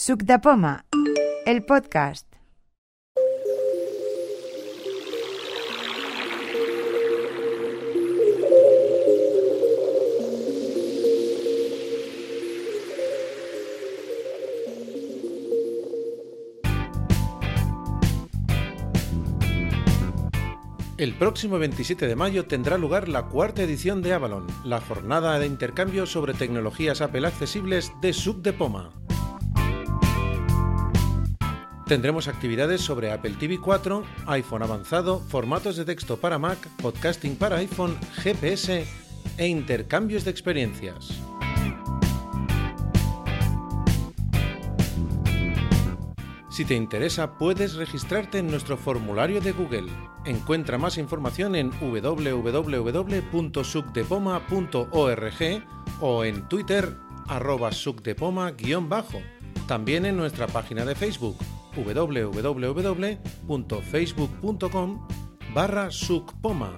Suc el podcast. El próximo 27 de mayo tendrá lugar la cuarta edición de Avalon, la jornada de intercambio sobre tecnologías Apple accesibles de Sub de Poma. Tendremos actividades sobre Apple TV 4, iPhone avanzado, formatos de texto para Mac, podcasting para iPhone, GPS e intercambios de experiencias. Si te interesa, puedes registrarte en nuestro formulario de Google. Encuentra más información en www.sucdepoma.org o en Twitter arroba sucdepoma-bajo. También en nuestra página de Facebook www.facebook.com barra sucpoma.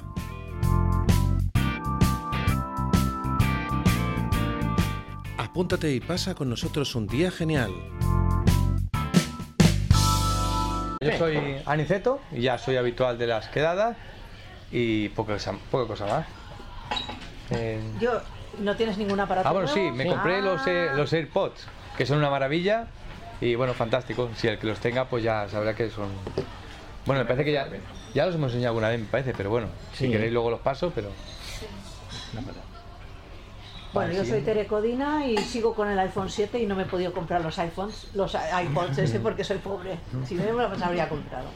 Apúntate y pasa con nosotros un día genial. Yo soy Aniceto y ya soy habitual de las quedadas y poca, cosa- poca cosa más. Eh, Yo, ¿no tienes ningún aparato ah, bueno, sí, me compré los, eh, los AirPods, que son una maravilla y bueno, fantástico. Si el que los tenga, pues ya sabrá que son. Bueno, me parece que ya, ya los hemos enseñado alguna vez, me parece, pero bueno, si queréis luego los paso, pero. Bueno, yo soy Tere Codina y sigo con el iPhone 7 y no me he podido comprar los iPhones, los iPods ese porque soy pobre. Si no, me los habría comprado.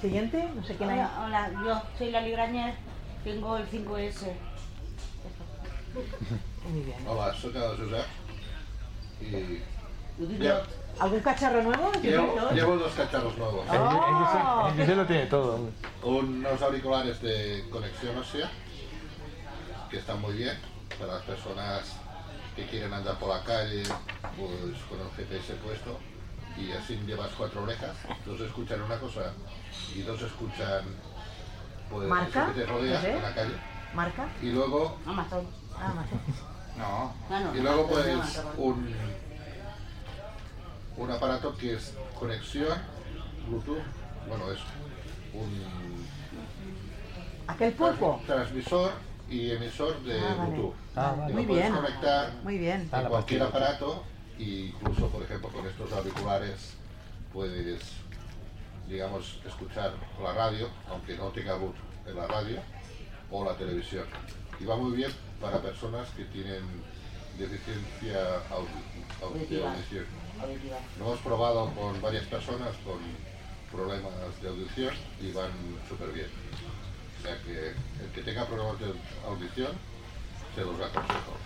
Siguiente, no sé quién hay. Hola, hola, yo soy la Librañez, tengo el 5S. Muy bien. Hola, soy y ¿Algún cacharro nuevo? llevo, llevo dos cacharros nuevos. Oh. El José lo tiene todo. Unos auriculares de conexión ósea que están muy bien para las personas que quieren andar por la calle pues con el GPS puesto y así llevas cuatro orejas, dos escuchan una cosa y dos escuchan pues ¿Marca? que te rodea ¿Ese? en la calle ¿Marca? y luego Amazon. Ah, más. Ah, no, Y luego Amazon, pues Amazon. un, un aparato que es conexión Bluetooth, bueno es un ¿Aquel pulpo? transmisor y emisor de Ah, vale. Bluetooth. Ah, vale. Muy bien. conectar Muy bien. A cualquier aparato e incluso por ejemplo con estos auriculares puedes digamos escuchar la radio aunque no tenga Bluetooth en la radio o la televisión y va muy bien para personas que tienen deficiencia audi- au- de Auditiva. audición. Auditiva. Lo hemos probado con varias personas con problemas de audición y van súper bien. O sea que el que tenga problemas de audición se los aconsejo.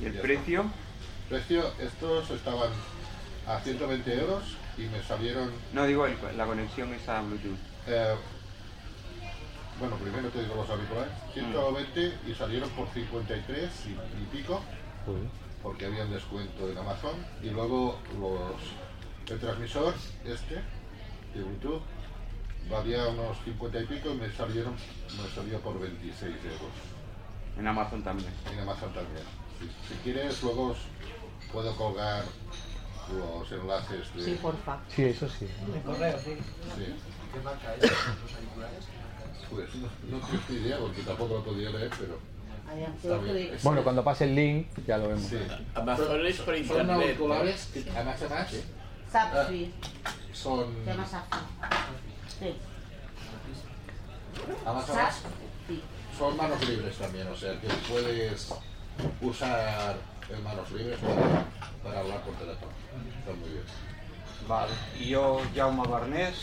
¿Y el Ya está. precio? Precio, estos estaban a 120 euros y me salieron, No, digo el- la conexión es a Bluetooth. eh, bueno, primero te digo los auriculares, 120 y salieron por 53 y, y pico, porque había un descuento en Amazon. Y luego los, el transmisor, este, de Bluetooth, valía unos 50 y pico y me salieron, me salió por 26 euros. En Amazon también. En Amazon también. Si, si quieres, luego os puedo colgar los enlaces de... Sí, porfa. Sí, eso sí. Sí. Pues no, no tengo idea porque tampoco lo podía leer, pero Bueno, cuando pase el link, ya lo vemos. Sí. Amazon es por Son internet. auriculares que además, además Sapfi, son... se llama Sapfi. Sí, además, además, son manos libres también, o sea que puedes usar en manos libres para, para hablar por teléfono. Está muy bien. Vale, y yo, Jaume Barnés,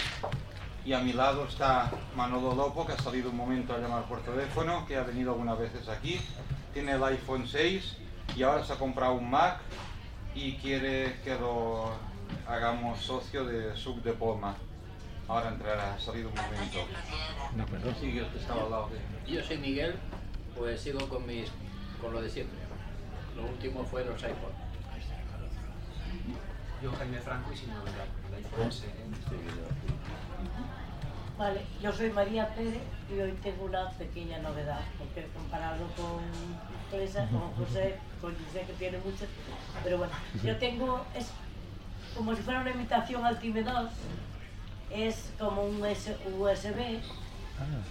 y a mi lado está Manolo Lopo, que ha salido un momento a llamar por teléfono, que ha venido algunas veces aquí. Tiene el iPhone 6 y ahora se ha comprado un Mac y quiere que lo hagamos socio de Sub de Poma. Ahora entrará, ha salido un momento. Sí, el que estaba al lado de... Yo soy Miguel, pues sigo con mis con lo de siempre. Lo último fue los iPod. Yo, Jaime Franco, y sin novedad, el iPhone SE. Vale, yo soy María Pérez y hoy tengo una pequeña novedad, porque comparado con con José, con José que tiene muchas, pero bueno, yo tengo, es como si fuera una imitación al Time 2, es como un USB,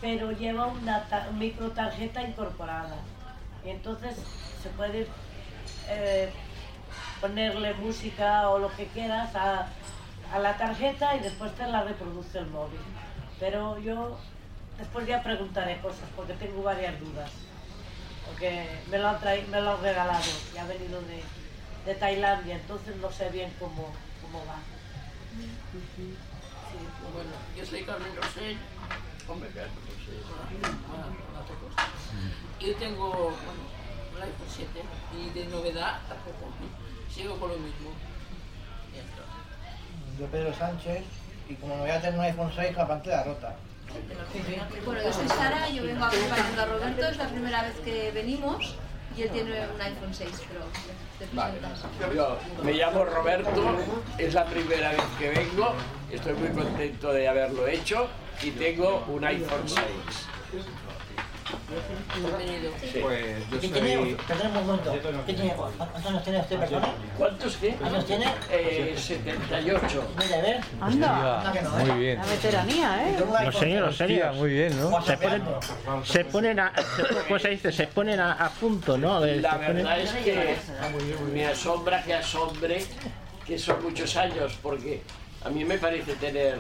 pero lleva una ta- micro tarjeta incorporada. Y entonces se puede eh, ponerle música o lo que quieras a, a la tarjeta y después te la reproduce el móvil. Pero yo después ya preguntaré cosas porque tengo varias dudas. Porque me lo han, traído, me lo han regalado y ha venido de, de Tailandia, entonces no sé bien cómo, cómo va. Bueno, yo soy Carmen Rosell. Hombre, Carmen Rosell. Todos. Yo tengo bueno, un iPhone 7 y de novedad tampoco. Sigo con lo mismo. Yo Pedro Sánchez y como me voy a tener un iPhone 6 la pantalla rota. Bueno, yo soy Sara, yo vengo acompañando a Roberto, es la primera vez que venimos y él tiene un iPhone 6 Pro. Presentas. Yo me llamo Roberto, es la primera vez que vengo, estoy muy contento de haberlo hecho y tengo un iPhone 6. Bienvenido. Pues yo ¿Qué soy... tiene? Perdón un momento. ¿Qué tiene? ¿Cuántos años tiene usted, perdón? ¿Cuántos qué? ¿Años tiene? Eh, 78. Mira, a ver. Anda, Anda que no, Muy ¿eh? bien. la veteranía, ¿eh? Los señores, los Hostia, señores. muy bien, ¿no? Se ponen, se ponen a, ¿cómo se dice? Se ponen a, a punto, ¿no? Eh, La ponen- verdad es que me asombra que asombre que son muchos años, porque a mí me parece tener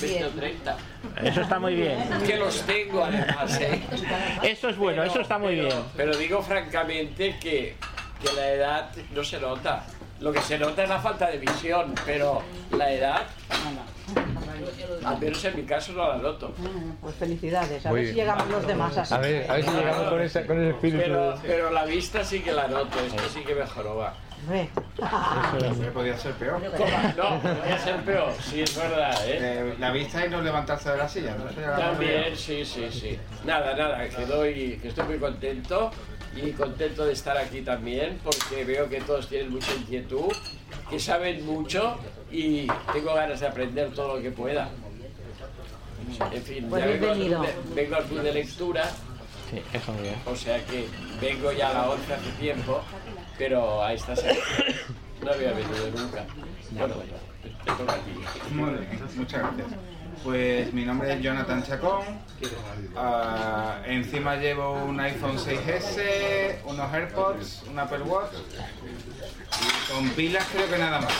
20 o 30. Eso está muy bien. Que los tengo además, ¿eh? Eso es bueno, eso está muy pero- bien. Pero digo francamente que, que la edad no se nota. Lo que se nota es la falta de visión, pero la edad, al menos en mi caso, no la noto. Pues felicidades, a Muy ver si bien. llegamos los demás así. A ver, a ver si llegamos con, esa, con ese espíritu. Pero, pero la vista sí que la noto, esto sí que mejoró, va. Hombre. Podía ser peor. No, podría ser peor, sí, es verdad, ¿eh? Eh, la vista y no levantarse de la silla. ¿no? También, sí, sí, sí. Nada, nada, que, doy, que estoy muy contento y contento de estar aquí también porque veo que todos tienen mucha inquietud, que saben mucho y tengo ganas de aprender todo lo que pueda. En fin, Pues ya vengo vengo al club de lectura, Sí, eso muy bien. o sea que vengo ya a la 11 hace tiempo, pero a esta semana no había venido nunca. Bueno, te toca a ti. Muy bien, muchas gracias. Pues mi nombre es Jonathan Chacón. Ah, encima llevo un iPhone 6S, unos AirPods, un Apple Watch. Y con pilas creo que nada más.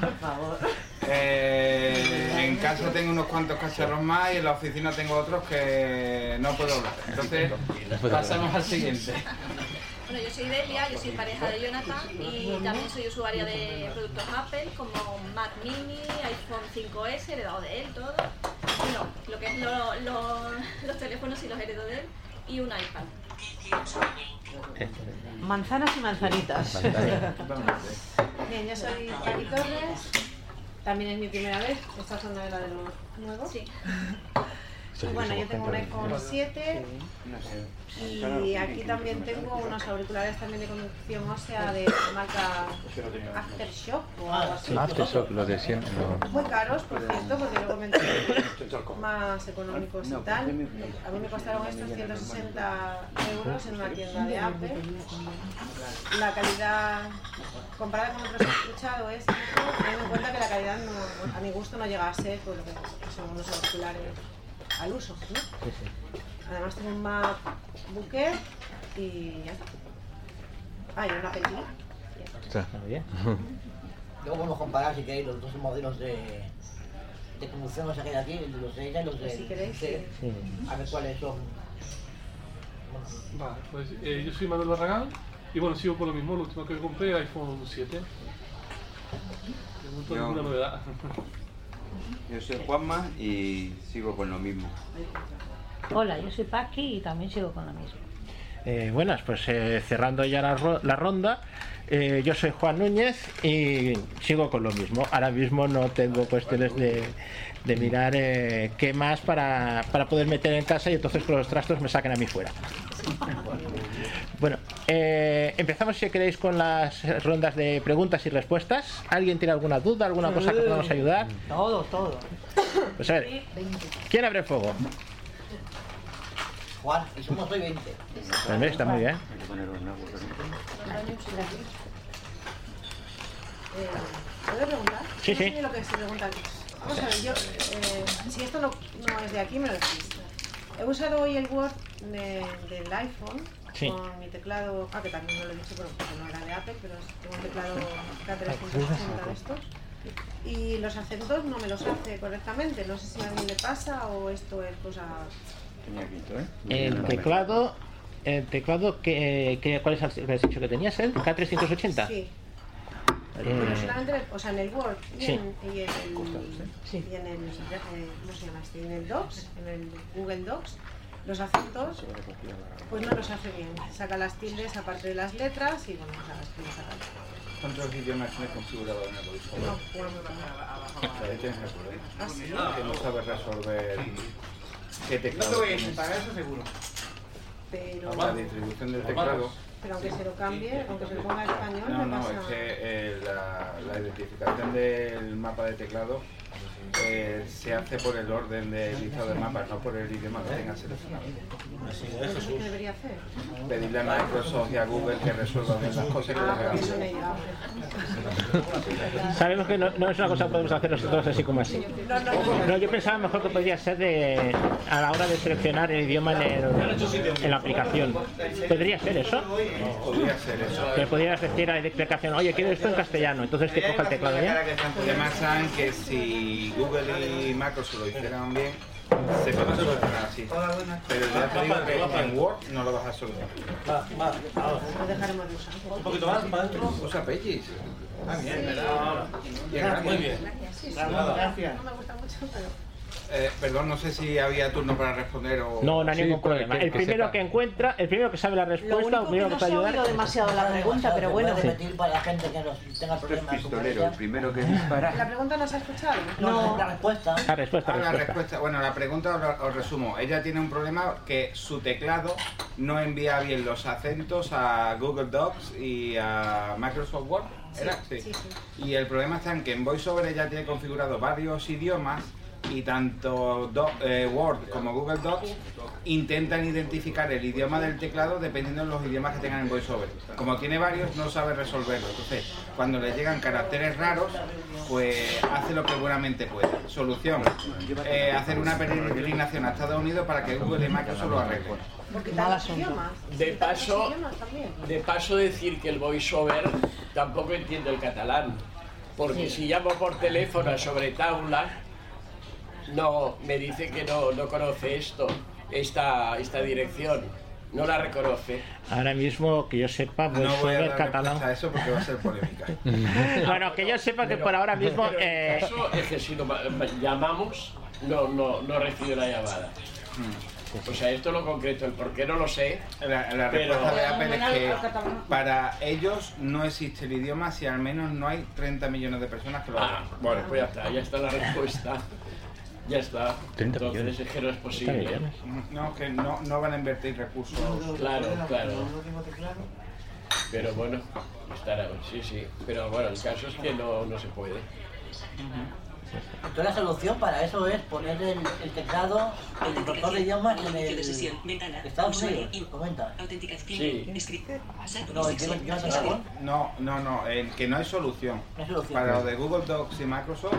Por favor. Eh, en casa tengo unos cuantos cacharros más y en la oficina tengo otros que no puedo hablar. Entonces, pasamos al siguiente. Bueno, yo soy Delia, yo soy pareja de Jonathan y también soy usuaria de productos Apple como Mac Mini, iPhone 5S, heredado de él, todo. Bueno, lo que es lo- lo- los teléfonos y los heredo de él y un iPad. Manzanas y manzanitas. Bien, yo soy Paqui Torres. También es mi primera vez. Esta zona era de los nuevos. Sí. Bueno, yo tengo un iPhone 7 y aquí también tengo unos auriculares también de conducción ósea de marca Aftershock o algo así. Aftershock, lo de siempre. Muy caros, por cierto, porque luego me más económicos y tal. A mí me costaron estos 160 euros en una tienda de Apple. La calidad, comparada con otros que he escuchado, es teniendo en cuenta que la calidad no- a mi gusto no llega a ser pues, lo que son unos auriculares al uso. ¿no? Además tengo un MacBook Air y ya está. Ah, y una. Está bien. Luego podemos comparar si queréis los dos modelos de, de conducción que hay aquí, el de los de ella y los de Si queréis, usted. sí. A ver cuáles son. Vale, pues eh, yo soy Manuel Barragán y bueno, sigo con lo mismo, lo último que compré, iPhone 7. De momento Yo- ninguna novedad. Yo soy Juanma y sigo con lo mismo. Hola, yo soy Paqui y también sigo con lo mismo. Eh, buenas, pues eh, cerrando ya la, ro- la ronda, eh, yo soy Juan Núñez y sigo con lo mismo. Ahora mismo no tengo cuestiones de, de mirar eh, qué más para, para poder meter en casa y entonces con los trastos me saquen a mí fuera. Bueno, eh, empezamos si queréis con las rondas de preguntas y respuestas. ¿Alguien tiene alguna duda, alguna cosa que podamos ayudar? Todo, todo. Pues a ver, ¿quién abre fuego? Juan, y somos hoy 20. Pues mira, está muy bien. Eh, ¿Puedo preguntar? Sí, No sí. lo que se pregunta aquí. Vamos a ver, yo, eh, si esto no, no es de aquí, me lo decís. He usado hoy el Word de- del iPhone Sí. con mi teclado, ah, que también no lo he dicho pero porque no era de Apple, pero es- tengo un teclado K360 de estos. Y los acentos no me los hace correctamente. No sé si a mí le pasa o esto es cosa. El teclado, el teclado que, que ¿cuál es el que has dicho que tenías? ¿El K380? Sí. Eh, Pero solamente, en el- o sea, en el Word y, Sí. en, y en el, y en el, eh, ¿cómo se llama este? En el Docs, en el Google Docs, los acentos, pues no los hace bien. Saca las tildes aparte de las letras y bueno, sea, las tildes saca. ¿Cuántos idiomas tienes configurado en el voiceover? No, bueno, tienes el problema. ¿Ah, sí? Que no sabes resolver qué No teclado te voy a tienes. pagar eso seguro. Pero, La distribución del teclado. pero aunque se lo cambie, aunque se lo ponga en español, No, me no, pasa. es que eh, la, la identificación del mapa de teclado eh, se hace por el orden de listado de mapas, no por el idioma que tengas seleccionado. Entonces, ¿qué debería hacer? Pedirle a Microsoft y a Google que resuelvan las cosas y que las ellos. Sabemos que no, no es una cosa que podemos hacer nosotros así como así. No, yo pensaba mejor que podría ser de, a la hora de seleccionar el idioma en, el- en la aplicación. ¿Podría ser eso? Podría ser eso. Que pudieras decir a la aplicación, oye, quiero esto en castellano, entonces te coja el teclado ya. Además saben que si Google y Microsoft lo hicieran bien, se puede solucionar así. Pero ya te digo que en Word no lo vas a solucionar. Lo dejaremos de usar. Un poquito más, para adentro. Usa Pages. Ah, bien, ¿verdad? Gratis. Muy bien. Sí, sí. Gracias. No me gusta mucho, pero. Eh, perdón, no sé si había turno para responder o... No, no hay ningún problema. El primero que encuentra, el primero que sabe la Lo respuesta, el único que primero que no ayudar. oído demasiado la pregunta, pero bueno. ¿Puedes repetir para la gente que nos tenga problemas? Pistolero, el primero que dispara. ¿La pregunta no se ha escuchado? No, la respuesta. La respuesta, Ah, la respuesta. respuesta. Bueno, la pregunta os, resumo. Ella tiene un problema que su teclado no envía bien los acentos a Google Docs y a Microsoft Word. ¿Era? Sí. sí, sí. Y el problema está en que en VoiceOver ella tiene configurado varios idiomas y tanto Do- eh, Word como Google Docs intentan identificar el idioma del teclado dependiendo de los idiomas que tengan en VoiceOver. Como tiene varios, no sabe resolverlo. Entonces, cuando le llegan caracteres raros, pues hace lo que buenamente puede. Solución, eh, hacer una peregrinación a Estados Unidos para que Google y Microsoft lo arreglen. De paso-. De paso decir que el voiceover tampoco entiende el catalán, porque si llamo por teléfono a sobre taula, no, me dice que no, no conoce esto, esta, esta dirección, no la reconoce. Ahora mismo, que yo sepa, No voy a dar catalán. respuesta a eso porque va a ser polémica. Bueno, que yo sepa que Pero- por ahora mismo. pero eh, el caso es que si ma- llamamos, no, no, no recibe la llamada. O sea, esto es lo concreto, el por qué no lo sé. La, la Pero- respuesta de Apple es que para ellos no existe el idioma si al menos no hay 30 millones de personas que lo Ah, hablan. bueno, pues ya está, ya está la respuesta. Ya está. 30 Entonces millones. es que no es 30 posible. No, que no, no van a invertir recursos. Claro, claro. Pero bueno, estará, sí, sí. Pero bueno, el caso es que no, no se puede. Entonces la solución para eso es poner el, el teclado, el traductor de idiomas en el Estados Unidos. Comenta. Sí. No, no. No, no, que no hay solución. No hay solución. Para lo de Google Docs y Microsoft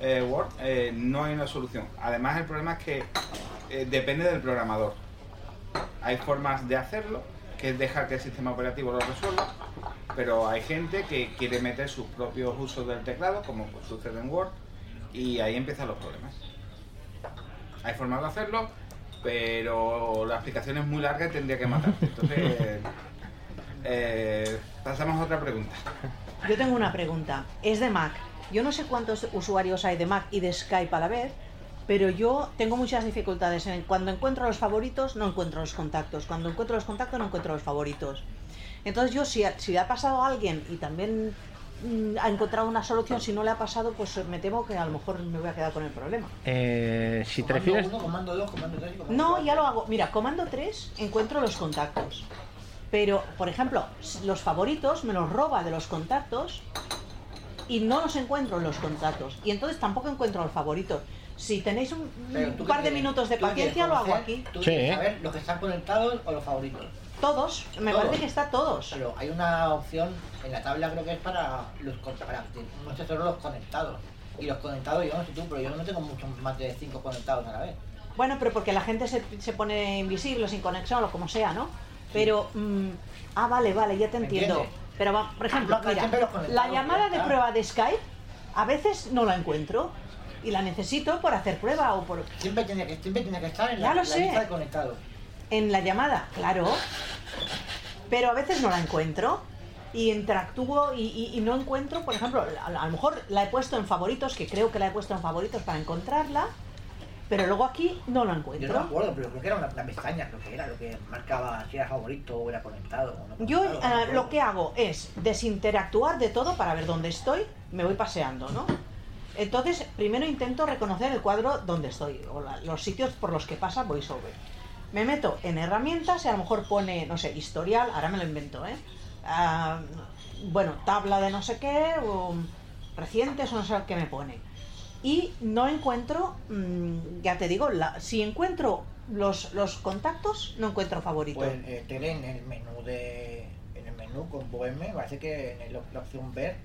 eh, Word eh, no hay una solución. Además el problema es que eh, depende del programador. Hay formas de hacerlo, que es dejar que el sistema operativo lo resuelva, pero hay gente que quiere meter sus propios usos del teclado, como pues, sucede en Word, y ahí empiezan los problemas. Hay formas de hacerlo, pero la explicación es muy larga y tendría que matarte. Entonces, pasamos a otra pregunta. Yo tengo una pregunta. Es de Mac. Yo no sé cuántos usuarios hay de Mac y de Skype a la vez, pero yo tengo muchas dificultades. En- Cuando encuentro los favoritos, no encuentro los contactos. Cuando encuentro los contactos, no encuentro los favoritos. Entonces yo, si, si le ha pasado a alguien y también mm, ha encontrado una solución, si no le ha pasado, pues me temo que a lo mejor me voy a quedar con el problema. eh, si te Comando refieres. uno, comando dos, comando tres y comando No, cuatro. ya lo hago. Mira, comando 3 encuentro los contactos. Pero, por ejemplo, los favoritos me los roba de los contactos y no los encuentro en los contactos. Y entonces tampoco encuentro los favoritos. Si tenéis un, un par de quieres- minutos de paciencia, lo hago aquí. ¿Tú quieres saber los que están conectados o los favoritos? Todos, me Todos. parece que está todos. Pero hay una opción en la tabla, creo que es para los para no sé solo los conectados. Y los conectados, yo no sé tú, pero yo no tengo muchos más de cinco conectados a la vez. Bueno, pero porque la gente se, se pone invisible, sin conexión o como sea, ¿no? Pero, mm, ah, vale, vale, ya te ¿Me entiendo. entiendes? Pero, va- por ejemplo, mira, la llamada de prueba de Skype, a veces no la encuentro y la necesito por hacer prueba o por... Siempre tiene que, siempre tiene que estar en Ya la, lo la sé. lista de conectados. En la llamada, claro. Pero a veces no la encuentro y interactúo y, y- y no encuentro, por ejemplo, a, a lo mejor la he puesto en favoritos, que creo que la he puesto en favoritos para encontrarla, pero luego aquí no la Yo encuentro. no me acuerdo, pero creo que era una, una pestaña, creo que era lo que marcaba si era favorito o era conectado. O no Yo no eh, lo que hago es desinteractuar de todo para ver dónde estoy, me voy paseando, ¿no? Entonces, primero intento reconocer el cuadro donde estoy, o la- los sitios por los que pasa VoiceOver. Me meto en herramientas y a lo mejor pone, no sé, historial, ahora me lo invento, ¿eh? Ah, bueno, tabla de no sé qué, o recientes, o no sé qué me pone. Y no encuentro, mm, ya te digo, la- si encuentro los, los contactos, no encuentro favorito. Pues eh, tele en el menú de. En el menú con Boheme, parece que en el- la opción ver,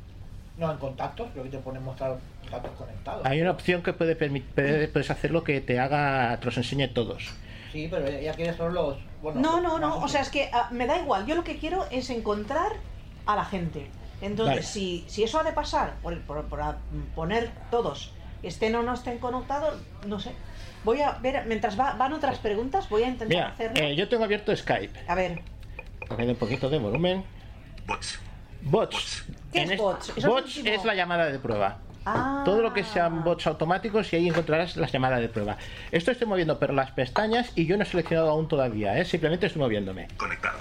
no en contactos, creo que te pone mostrar contactos conectados. Hay una opción que puede permit- puede- puedes hacerlo que te haga, te los enseñe todos. Sí, pero ella quiere solo los. Bueno, No, no, no, o sea, es que ah, me da igual, yo lo que quiero es encontrar a la gente. Entonces, Vale. si, si eso ha de pasar por, por- por poner todos, estén o no estén conectados, no sé. Voy a ver, mientras va- van otras preguntas, voy a intentar Mira, hacerlo. eh, yo tengo abierto Skype. A ver, Cogiendo un poquito de volumen. Bots. Bots. ¿Qué En es este- bots? Es bots es la llamada de prueba. Ah. Todo lo que sean bots automáticos y ahí encontrarás las llamadas de prueba. Esto estoy moviendo pero las pestañas y yo no he seleccionado aún todavía, ¿eh? simplemente estoy moviéndome. Conectado.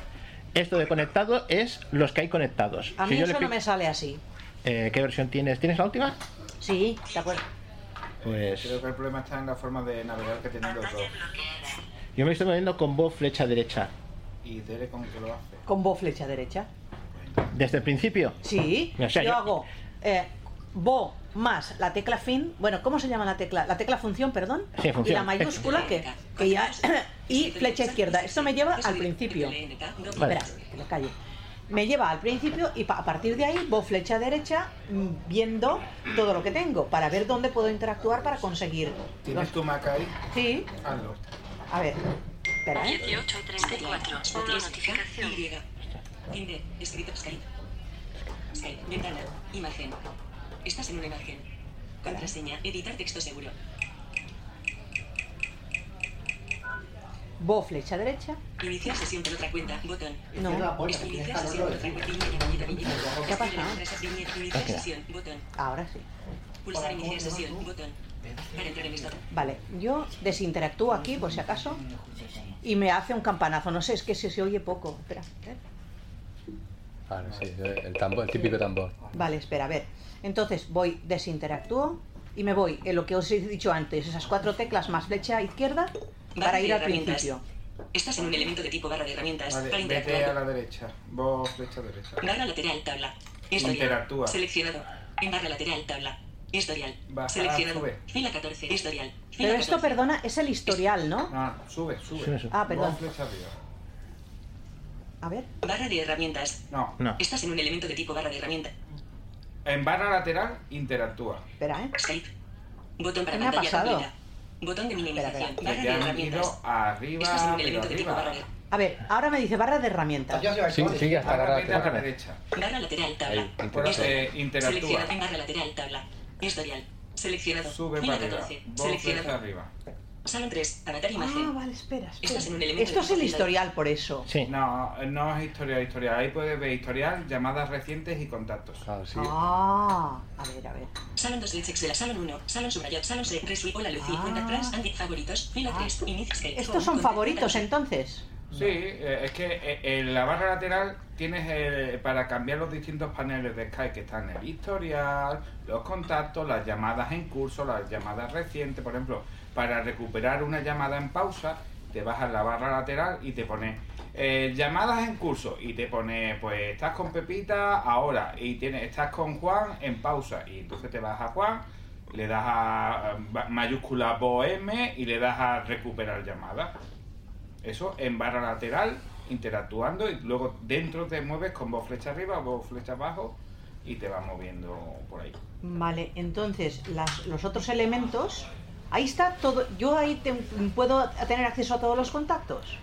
Esto de conectado es los que hay conectados. a Si mí le eso no me sale así. Eh, ¿Qué versión tienes? ¿Tienes la última? Sí, de acuerdo. Pues Creo que el problema está en la forma de navegar que tienen los dos. yo me estoy moviendo con voz flecha derecha. Y Tere con que lo hace. Con voz flecha derecha. Desde el principio. Sí, O sea, yo, yo- hago eh, bo más la tecla fin, bueno, ¿cómo se llama la tecla? La tecla función, perdón. Sí, función. Y la mayúscula que, que ya y flecha izquierda. Esto me lleva al principio. Espera, que lo calle. Me lleva al principio y a partir de ahí voy flecha derecha mm, viendo todo lo que tengo para ver dónde puedo interactuar para conseguir. ¿Tienes los- tu Mac ahí? Sí, Hazlo. a ver. Espera, ¿eh? 18 y 34. Notificación. Y. Inde. Escrito Skype. Skype. Ventana. Imagen. Estás en una imagen. Contraseña. Editar texto seguro. Bo flecha derecha. Iniciar sesión con otra cuenta. Botón. No. Iniciar sesión con otra cuenta. ¿Qué ha pasado? Iniciar sesión. Botón. Ahora sí. Pulsar iniciar sesión. Botón. Para entrar en. Vale, yo desinteractúo aquí por si acaso y me hace un campanazo. No sé, es que se, se oye poco. Espera, ¿eh? Vale, sí, el tambor, el típico tambor. Vale, espera, a ver. Entonces voy, desinteractúo y me voy en lo que os he dicho antes, esas cuatro teclas más flecha izquierda para Barra ir de al herramientas. principio. Estás en un elemento de tipo barra de herramientas. Vale, para vete a la derecha. Vos flecha derecha. Barra lateral, tabla. Historial. Interactúa. Seleccionado. En barra lateral, tabla. Historial. Baja, Seleccionado. sube. Fila 14. Historial. Fila Pero esto, 14. perdona, es el historial, ¿no? No, sube, sube. Sube, sube. Ah, perdón. Vos flecha arriba. A ver. Barra de herramientas. No. No. Estás en un elemento de tipo barra de herramientas. En barra lateral, interactúa. Espera, ¿eh? Skype. Botón para ¿Qué me ha pantalla pasado? completa. Botón de minimización. Espera, Barra de herramientas. arriba, Estás en un pero elemento de tipo barra arriba. de A ver, ahora me dice barra de herramientas. Sí, sigue hasta la vete a la lateral. derecha. Barra lateral, tabla. Ahí, Bueno, Historial. eh, interactúa. Seleccionado en barra lateral, tabla. Historial. Seleccionado. Sube para arriba. 14. Vos flecha Seleccionado. arriba. Salón 3. Avatar Ah, imagen. vale, espera, espera. Estás en un elemento Esto de es el historial, por eso. Sí. No, no es historial, historial. Ahí puedes ver historial, llamadas recientes y contactos. Claro, sí. Ah, a ver, a ver. Salón 2 Lex Excel, Salón 1, Salón subrayado, Salón 6, Resui, Hola Lucy, Ah. Contact Trans, Andy, Favoritos, Fila 3, Inicia Skype. Estos son favoritos entonces. Sí, eh, es que eh, en la barra lateral tienes eh, para cambiar los distintos paneles de Skype que están el historial, los contactos, las llamadas en curso, las llamadas recientes, por ejemplo, para recuperar una llamada en pausa, te vas a la barra lateral y te pone eh, llamadas en curso y te pone, pues estás con Pepita ahora y tienes, estás con Juan en pausa y entonces te vas a Juan, le das a, a mayúscula M y le das a recuperar llamada. Eso en barra lateral, interactuando y luego dentro te mueves con voz flecha arriba o voz flecha abajo y te vas moviendo por ahí. Vale, entonces los otros elementos, ahí está todo. Yo ahí te- puedo tener acceso a todos los contactos.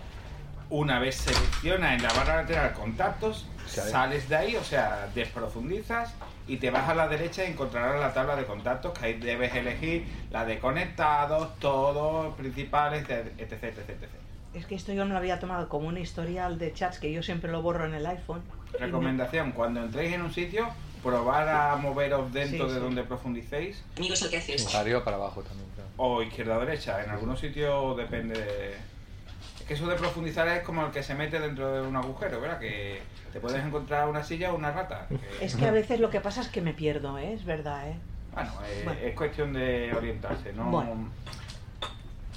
Una vez seleccionas en la barra lateral contactos, Sale. sales de ahí, o sea, desprofundizas y te vas a la derecha y encontrarás la tabla de contactos que ahí debes elegir la de conectados, todos, principales, etc, etc, etc. Es que esto yo no lo había tomado como un historial de chats que yo siempre lo borro en el iPhone. Y me- Recomendación, cuando entréis en un sitio, probar a moveros dentro Sí, de sí. donde profundicéis. Amigos alcances. Para arriba o para abajo también. claro. O izquierda o derecha, en algunos sitios depende de... Es que eso de profundizar es como el que se mete dentro de un agujero, ¿verdad? Que te puedes encontrar una silla o una rata. que- Es que a veces lo que pasa es que me pierdo, ¿eh? es verdad. ¿eh? Bueno, eh, Bueno. es cuestión de orientarse, ¿no? Bueno.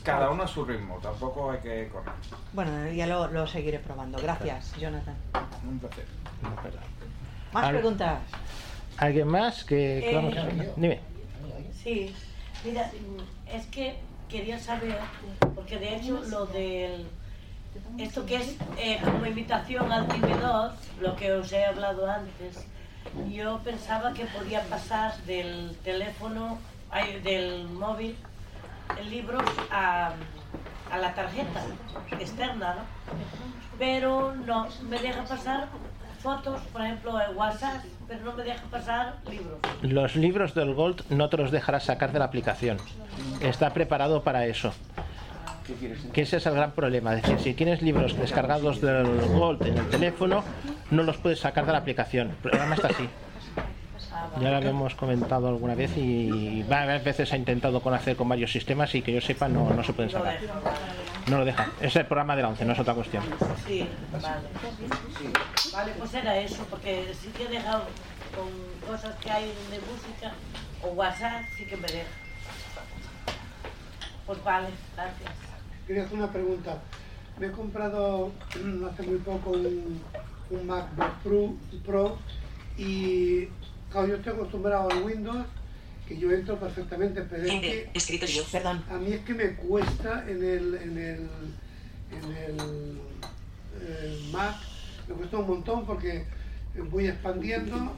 Cada uno a su ritmo, tampoco hay que correr. Bueno, ya lo, lo seguiré probando. Gracias, Jonathan. Un placer. ¿Más Al- preguntas? ¿Alguien más que, Eh, vamos a... Dime. Sí, mira, es que quería saber, porque de hecho lo del. Esto que es eh, como invitación al TV2, lo que os he hablado antes, yo pensaba que podía pasar del teléfono, ay, del móvil, el libro a, a la tarjeta externa, ¿no? Pero no, me deja pasar fotos, por ejemplo, en WhatsApp, pero no me deja pasar libros. Los libros del Gold no te los dejarás sacar de la aplicación. Está preparado para eso. Que ese es el gran problema. Es decir, si tienes libros descargados del Gold en el teléfono, no los puedes sacar de la aplicación. El programa está así. Ya lo habíamos comentado alguna vez y varias veces ha intentado con hacer con varios sistemas y que yo sepa no, no se pueden sacar. No lo deja. Es el programa de la 11, no es otra cuestión. Sí, vale. Vale, pues era eso, porque sí que he dejado con cosas que hay de música o WhatsApp, sí que me deja. Pues vale, gracias. Quería hacer una pregunta. Me he comprado hace muy poco un, un MacBook Pro, Pro y claro, yo estoy acostumbrado al Windows, que yo entro perfectamente, pero es que Escritorio. Perdón. a mí es que me cuesta en el, en el, en el, Mac, me cuesta un montón porque voy expandiendo,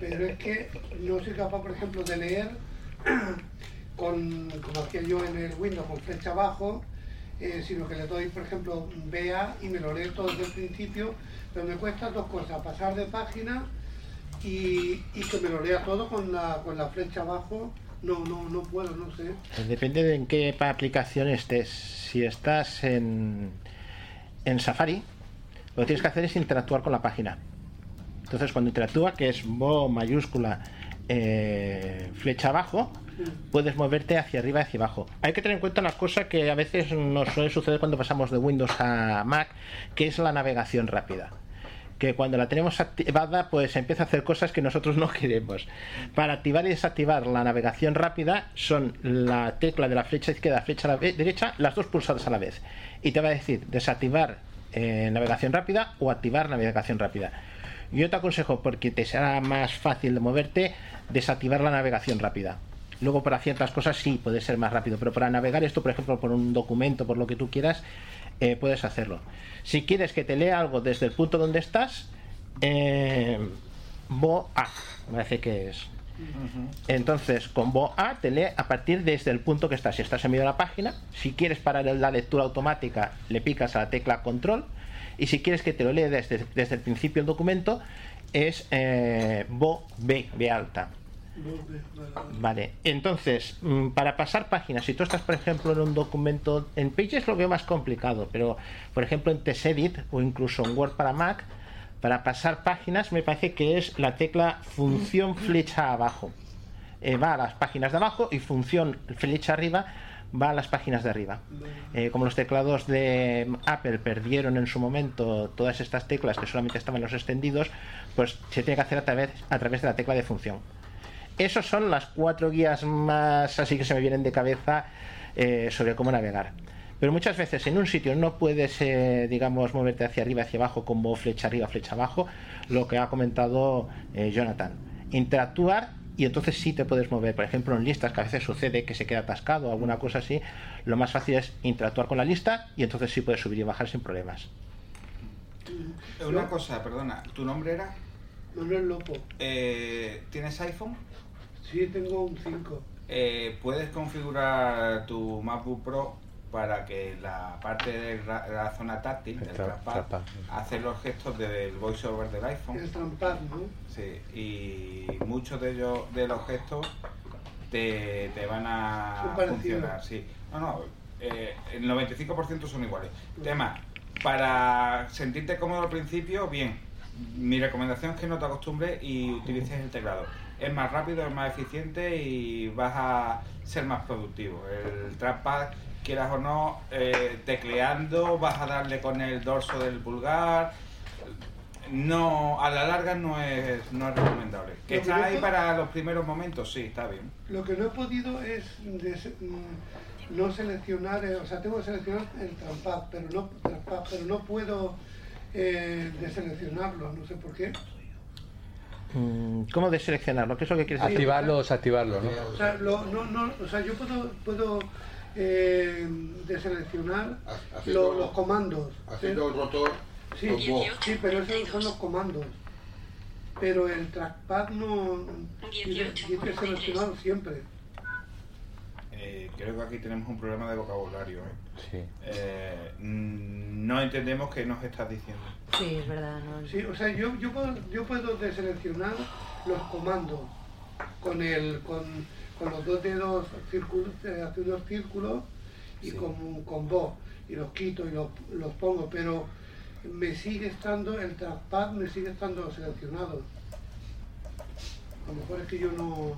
pero es que no soy capaz, por ejemplo, de leer con, como hacía yo en el Windows, con flecha abajo, eh, sino que le doy, por ejemplo, BA y me lo leo todo desde el principio, pero me cuesta dos cosas, pasar de página y, y que me lo lea todo con la, con la flecha abajo, no, no, no puedo, no sé. Depende de en qué aplicación estés. Si estás en, en Safari, lo que tienes que hacer es interactuar con la página. Entonces, cuando interactúa, que es Bo mayúscula eh, flecha abajo, puedes moverte hacia arriba y hacia abajo. Hay que tener en cuenta una cosa que a veces nos suele suceder cuando pasamos de Windows a Mac, que es la navegación rápida que cuando la tenemos activada pues empieza a hacer cosas que nosotros no queremos. Para activar y desactivar la navegación rápida son la tecla de la flecha izquierda, flecha a la derecha, las dos pulsadas a la vez. Y te va a decir desactivar eh, navegación rápida o activar navegación rápida. Yo te aconsejo, porque te será más fácil de moverte, desactivar la navegación rápida. Luego para ciertas cosas sí puede ser más rápido, pero para navegar esto, por ejemplo, por un documento, por lo que tú quieras, eh, puedes hacerlo. Si quieres que te lea algo desde el punto donde estás, eh, Bo A, me parece que es. Entonces, con Bo A te lee a partir desde el punto que estás. Si estás en medio de la página, si quieres parar la lectura automática, le picas a la tecla control. Y si quieres que te lo lea desde, desde el principio el documento, es eh, Bo B, B alta. Vale, entonces, mm, para pasar páginas, si tú estás, por ejemplo, en un documento, en Pages lo veo más complicado, pero, por ejemplo, en TextEdit o incluso en Word para Mac, para pasar páginas me parece que es la tecla función flecha abajo. Eh, va a las páginas de abajo y función flecha arriba va a las páginas de arriba. Eh, como los teclados de Apple perdieron en su momento todas estas teclas que solamente estaban los extendidos, pues se tiene que hacer a través, a través de la tecla de función. Esas son las cuatro guías más así que se me vienen de cabeza eh, sobre cómo navegar. Pero muchas veces en un sitio no puedes, eh, digamos, moverte hacia arriba, hacia abajo, como flecha arriba, flecha abajo, lo que ha comentado eh, Jonathan. Interactuar y entonces sí te puedes mover. Por ejemplo, en listas, que a veces sucede que se queda atascado o alguna cosa así, lo más fácil es interactuar con la lista y entonces sí puedes subir y bajar sin problemas. Una cosa, perdona, ¿tu nombre era? Manuel Lopo. Eh, ¿Tienes iPhone? Sí, tengo un 5. Eh, puedes configurar tu MacBook Pro para que la parte de la, la zona táctil, del tra- trackpad, trackpad. hace los gestos del voiceover del iPhone. El trampad, ¿no? Sí, y muchos de ellos, de los gestos, te, te van a funcionar. Sí. No, no, eh, el 95% son iguales. Tema, para sentirte cómodo al principio, bien. Mi recomendación es que no te acostumbres y utilices el teclado. Es más rápido, es más eficiente y vas a ser más productivo. El trackpad, quieras o no, eh, tecleando, vas a darle con el dorso del pulgar. No, a la larga no es, no es recomendable. Que está ahí para los primeros momentos, sí, está bien. Lo que no he podido es des- mm, no seleccionar, eh, o sea, tengo que seleccionar el trampad, pero no, trampad, pero no puedo eh, deseleccionarlo, no sé por qué. Mm, ¿Cómo deseleccionarlo? ¿Qué es lo que quieres decir? Activarlo o desactivarlo, ¿no? O sea, lo- no, no, o sea yo puedo, puedo eh, deseleccionar haciendo- lo- los comandos. haciendo el rotor Sí, sí, pero esos son los comandos. Pero el trackpad no tiene tiene seleccionado siempre. Eh, creo que aquí tenemos un problema de vocabulario. ¿eh? Sí. Eh, no entendemos qué nos estás diciendo. Sí, es verdad. No, Sí, o sea, yo, yo, puedo, yo puedo deseleccionar los comandos con, el, con, con los dos dedos círculos, eh, haciendo los círculos y con, con voz. Y los quito y los, los pongo, pero me sigue estando, el trackpad me sigue estando seleccionado. A lo mejor es que yo no...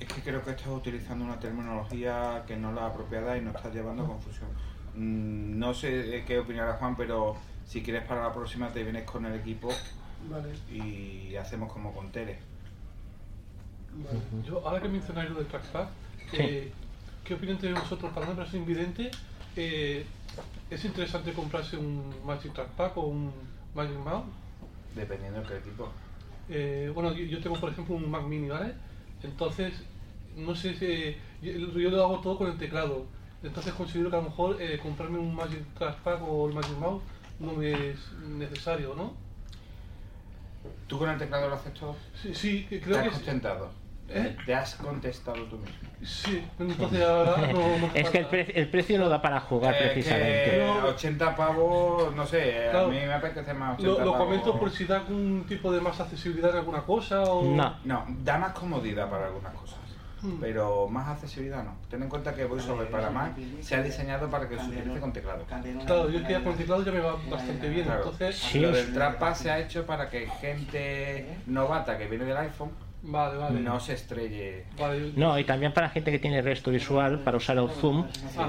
Es que creo que estás utilizando una terminología que no es la apropiada y nos estás llevando a confusión. Mm, No sé qué opinará Juan, pero si quieres para la próxima te vienes con el equipo Vale. y hacemos como con Tere. Yo, ahora que mencionáis lo del trackpad, Sí. eh, ¿qué opinión tenéis vosotros? Para una persona invidente, eh, ¿es interesante comprarse un Magic Trackpad o un Magic Mouse? Dependiendo de qué equipo. Eh, bueno, yo, yo tengo por ejemplo un Mac Mini, ¿vale? Entonces, no sé si. Yo, yo lo hago todo con el teclado. Entonces considero que a lo mejor eh, comprarme un Magic Trackpad o el Magic Mouse no me es necesario, ¿no? ¿Tú con el teclado lo haces todo? Sí, sí, que ¿Te creo que es- contentado? ¿Eh? ¿Te has contestado tú mismo? Sí, entonces ahora no, no Es que el, pre- el precio no da para jugar Eh, precisamente. que 80 pavos, no sé, Claro. a mí me apetece más 80 Lo, lo pavos. comento por si da algún tipo de más accesibilidad en alguna cosa o... No, da más comodidad para algunas cosas. Hmm. Pero más accesibilidad no. Ten en cuenta que VoiceOver para Mac se ha diseñado para que se utilice con teclado. Claro, yo es que ya con teclado ya me va bastante bien, Claro. entonces... Lo del trackpad se ha hecho para que gente novata que viene del iPhone Vale, vale. no se estrelle. No, y también para gente que tiene resto visual, para usar el zoom,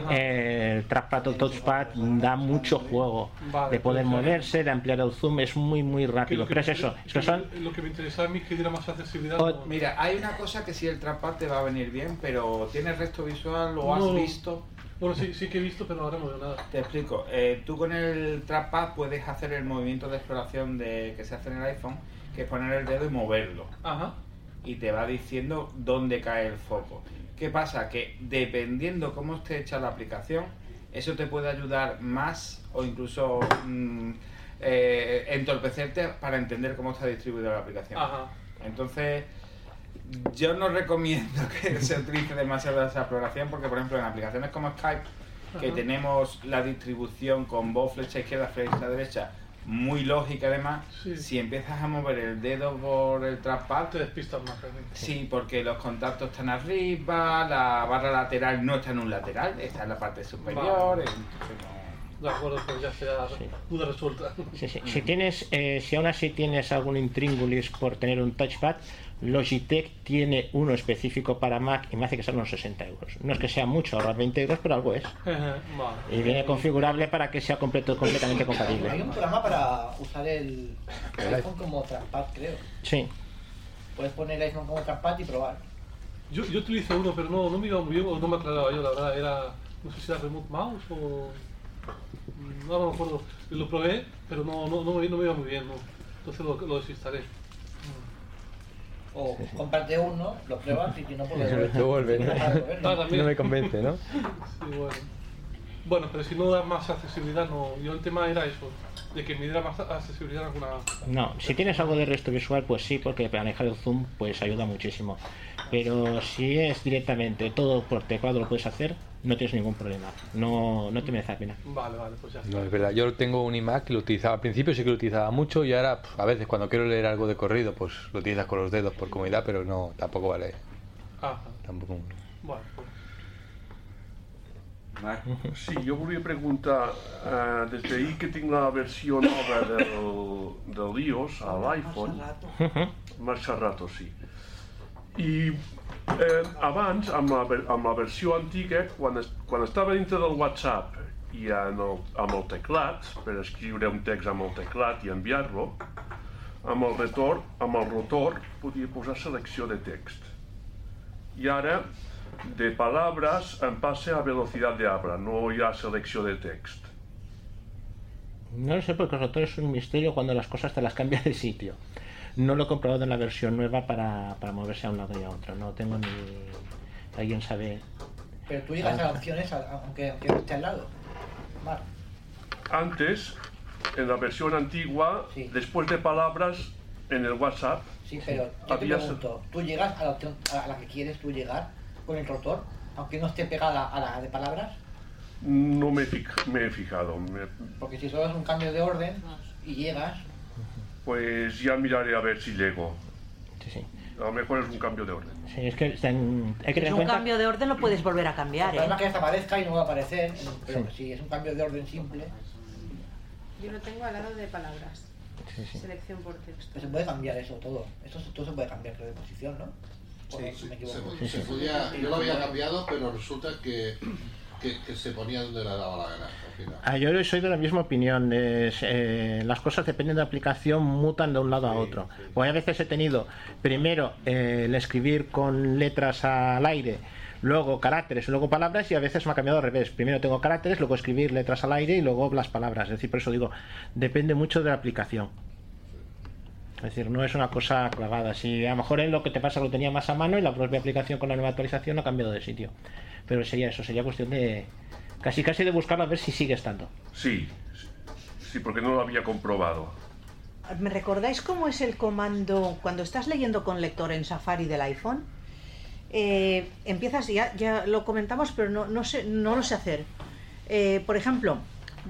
eh, el trackpad o touchpad da mucho juego Vale, de poder pues, moverse, de ampliar el zoom, es muy muy rápido. Pero es eso, interesa- es que son Lo que me interesaba a mí es que diera más accesibilidad. O- Mira, hay una cosa que sí el trackpad te va a venir bien, pero ¿tienes resto visual o has No. visto? Bueno, sí, sí que he visto, pero ahora no veo nada. Te explico. Eh, tú con el trackpad puedes hacer el movimiento de exploración de, que se hace en el iPhone, que es poner el dedo y moverlo. Ajá. Y te va diciendo dónde cae el foco. ¿Qué pasa? Que dependiendo cómo esté hecha la aplicación, eso te puede ayudar más o incluso mm, eh, entorpecerte para entender cómo está distribuida la aplicación. Ajá. Entonces, yo no recomiendo que se utilice demasiado esa exploración porque, por ejemplo, en aplicaciones como Skype, que Ajá. tenemos la distribución con voz, flecha izquierda, flecha derecha, muy lógica además, si empiezas a mover el dedo por el trackpad, te despistas más. Sí, porque los contactos están arriba, la barra lateral no está en un lateral, está en la parte superior. Vale. entonces no- De acuerdo, pues ya sea duda resuelta. Sí, sí. Si tienes, eh, si aún así tienes algún intríngulis por tener un touchpad, Logitech tiene uno específico para Mac y me hace que son unos 60 euros. No es que sea mucho, ahorrar 20 euros, pero algo es. Y viene configurable para que sea completo, completamente Hay compatible. un programa para usar el iPhone como trackpad, creo. Sí. Puedes poner el iPhone como trackpad y probar. Yo, yo utilicé uno, pero no, no me iba muy bien o no me aclaraba yo, la verdad. Era no sé si era Remote Mouse o... No, no me acuerdo. Lo probé, pero no, no, no, me, no me iba muy bien, ¿no? Entonces lo, lo desinstalé. O comparte uno, lo pruebas y si no, pues Luego vuelve, ¿no? También. No me convence, ¿no? Sí, bueno. Bueno, pero si no da más accesibilidad, no. Yo el tema era eso, de que me diera más accesibilidad a alguna... No, si tienes algo de resto visual, pues sí, porque manejar el zoom pues ayuda muchísimo. Pero si es directamente todo por teclado lo puedes hacer, no tienes ningún problema. No, no te merece la pena. Vale, vale, pues ya está. No, es verdad. Yo tengo un iMac que lo utilizaba al principio, sí que lo utilizaba mucho y ahora a veces cuando quiero leer algo de corrido, pues lo utilizas con los dedos por comodidad, pero no, tampoco vale. Ajá. Tampoco. Bueno, pues... Sí, jo volia preguntar, eh, des d'ahir que tinc la versió nova del, del iOS a l'iPhone, Marxa Rato, sí. I eh, abans, amb la, amb la versió antiga, quan, es, quan estava dintre del WhatsApp i en el, amb el teclat, per escriure un text amb el teclat i enviar-lo, amb el retorn, amb el rotor, podia posar selecció de text. Y ahora de palabras en pase a velocidad de habla, no ya selección de text. No sé porque el rotor es un misterio cuando las cosas te las cambias de sitio. No lo he comprobado en la versión nueva para, para moverse a un lado y a otro. No tengo ni... ¿Alguien sabe? Pero tú llegas a las opciones a- aunque, aunque esté al lado. Vale. Antes, en la versión antigua, después de palabras en el WhatsApp, Sí, pero yo te pregunto, ¿tú llegas a la opción a la que quieres tú llegar con el rotor, aunque no esté pegada a la de palabras? no me, he fij- me he fijado. Me- Porque si solo es un cambio de orden y llegas, pues ya miraré a ver si llego. Sí, sí. A lo mejor es un cambio de orden. Sí, es que están- hay que Es tener en un cuenta... cambio de orden, lo puedes volver a cambiar, el problema es ¿eh? que hasta aparezca y no va a aparecer, pero Sí. si es un cambio de orden simple, Yo lo tengo al lado de palabras. Sí, sí. Selección por texto. pues se puede cambiar eso todo. Eso se- todo se puede cambiar de posición, ¿no? ¿O Sí, me equivoco? se, se podía, yo lo había cambiado, pero resulta que, que, que se ponía donde le daba la gana al final. Ah, yo soy de la misma opinión. es, eh, las cosas dependen de la aplicación, mutan de un lado a otro. O a veces he tenido primero eh, el escribir con letras al aire, luego caracteres y luego palabras, y a veces me ha cambiado al revés. Primero tengo caracteres, luego escribir letras al aire y luego las palabras. Es decir, por eso digo, depende mucho de la aplicación. Es decir, no es una cosa clavada. Si a lo mejor es lo que te pasa lo tenía más a mano y la propia aplicación con la nueva actualización ha cambiado de sitio. Pero sería eso, sería cuestión de casi casi de buscarlo a ver si sigue estando. Sí, sí, porque no lo había comprobado. ¿Me recordáis cómo es el comando cuando estás leyendo con lector en Safari del iPhone? Eh, empiezas, ya, ya lo comentamos, pero no, no, sé, no lo sé hacer. Eh, por ejemplo,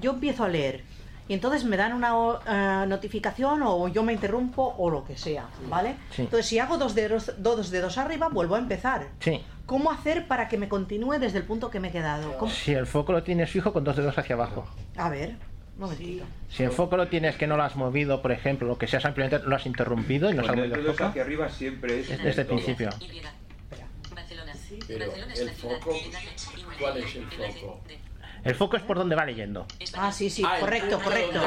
yo empiezo a leer y entonces me dan una eh, notificación o yo me interrumpo o lo que sea, ¿vale? Sí. Entonces, si hago dos dedos, dos dedos arriba, vuelvo a empezar. Sí. ¿Cómo hacer para que me continúe desde el punto que me he quedado? ¿Cómo? Si el foco lo tienes fijo con dos dedos hacia abajo. A ver, un momentito. Si el foco lo tienes que no lo has movido, por ejemplo, lo que sea, simplemente lo has interrumpido y no se ha Cuando el movido el foco. hacia arriba siempre es Es desde el principio. Pero el foco, ¿cuál es el foco? El foco es por donde va leyendo. Ah, sí, sí, Ah, correcto, punto correcto.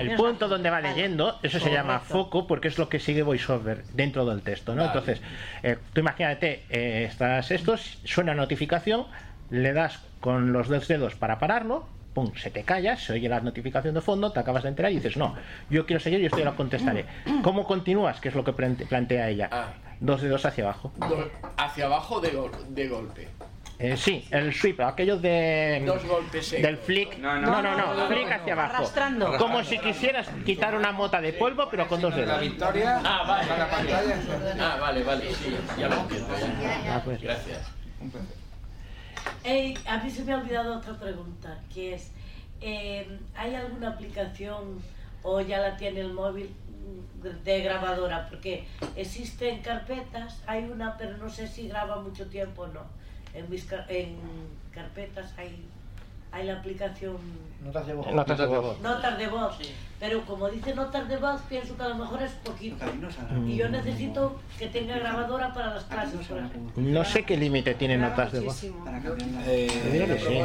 El punto donde va leyendo, eso se llama foco porque es lo que sigue VoiceOver dentro del texto, ¿no? Vale. Entonces, eh, tú imagínate, eh, estás estos, suena notificación, le das con los dos dedos para pararlo, pum, se te calla, se oye la notificación de fondo, te acabas de enterar y dices, no, yo quiero seguir y esto ya lo contestaré. ¿Cómo continúas? Que es lo que plante- plantea ella. Ah. Dos dedos hacia abajo. Do- hacia abajo de, gol- de golpe. Eh, sí, el sweep, aquello de Dos golpes secos. del flick. No, no, no, flick hacia abajo. Arrastrando. Como si quisieras quitar una mota de polvo, pero con dos La dedos. victoria, Ah, vale. a la pantalla. Ah, vale, vale, sí, ya lo entiendo. ya. Ah, pues. Gracias. Eh, a mí se me ha olvidado otra pregunta, que es, eh, ¿hay alguna aplicación o ya la tiene el móvil de grabadora? Porque existen carpetas, hay una, pero no sé si graba mucho tiempo o no. En, mis car- en carpetas hay, hay la aplicación notas de voz. Notas de voz. notas de voz, pero como dice notas de voz, pienso que a lo mejor es poquito. Y yo necesito que tenga grabadora para las clases. No sé qué límite tiene notas de voz. Eh, sí.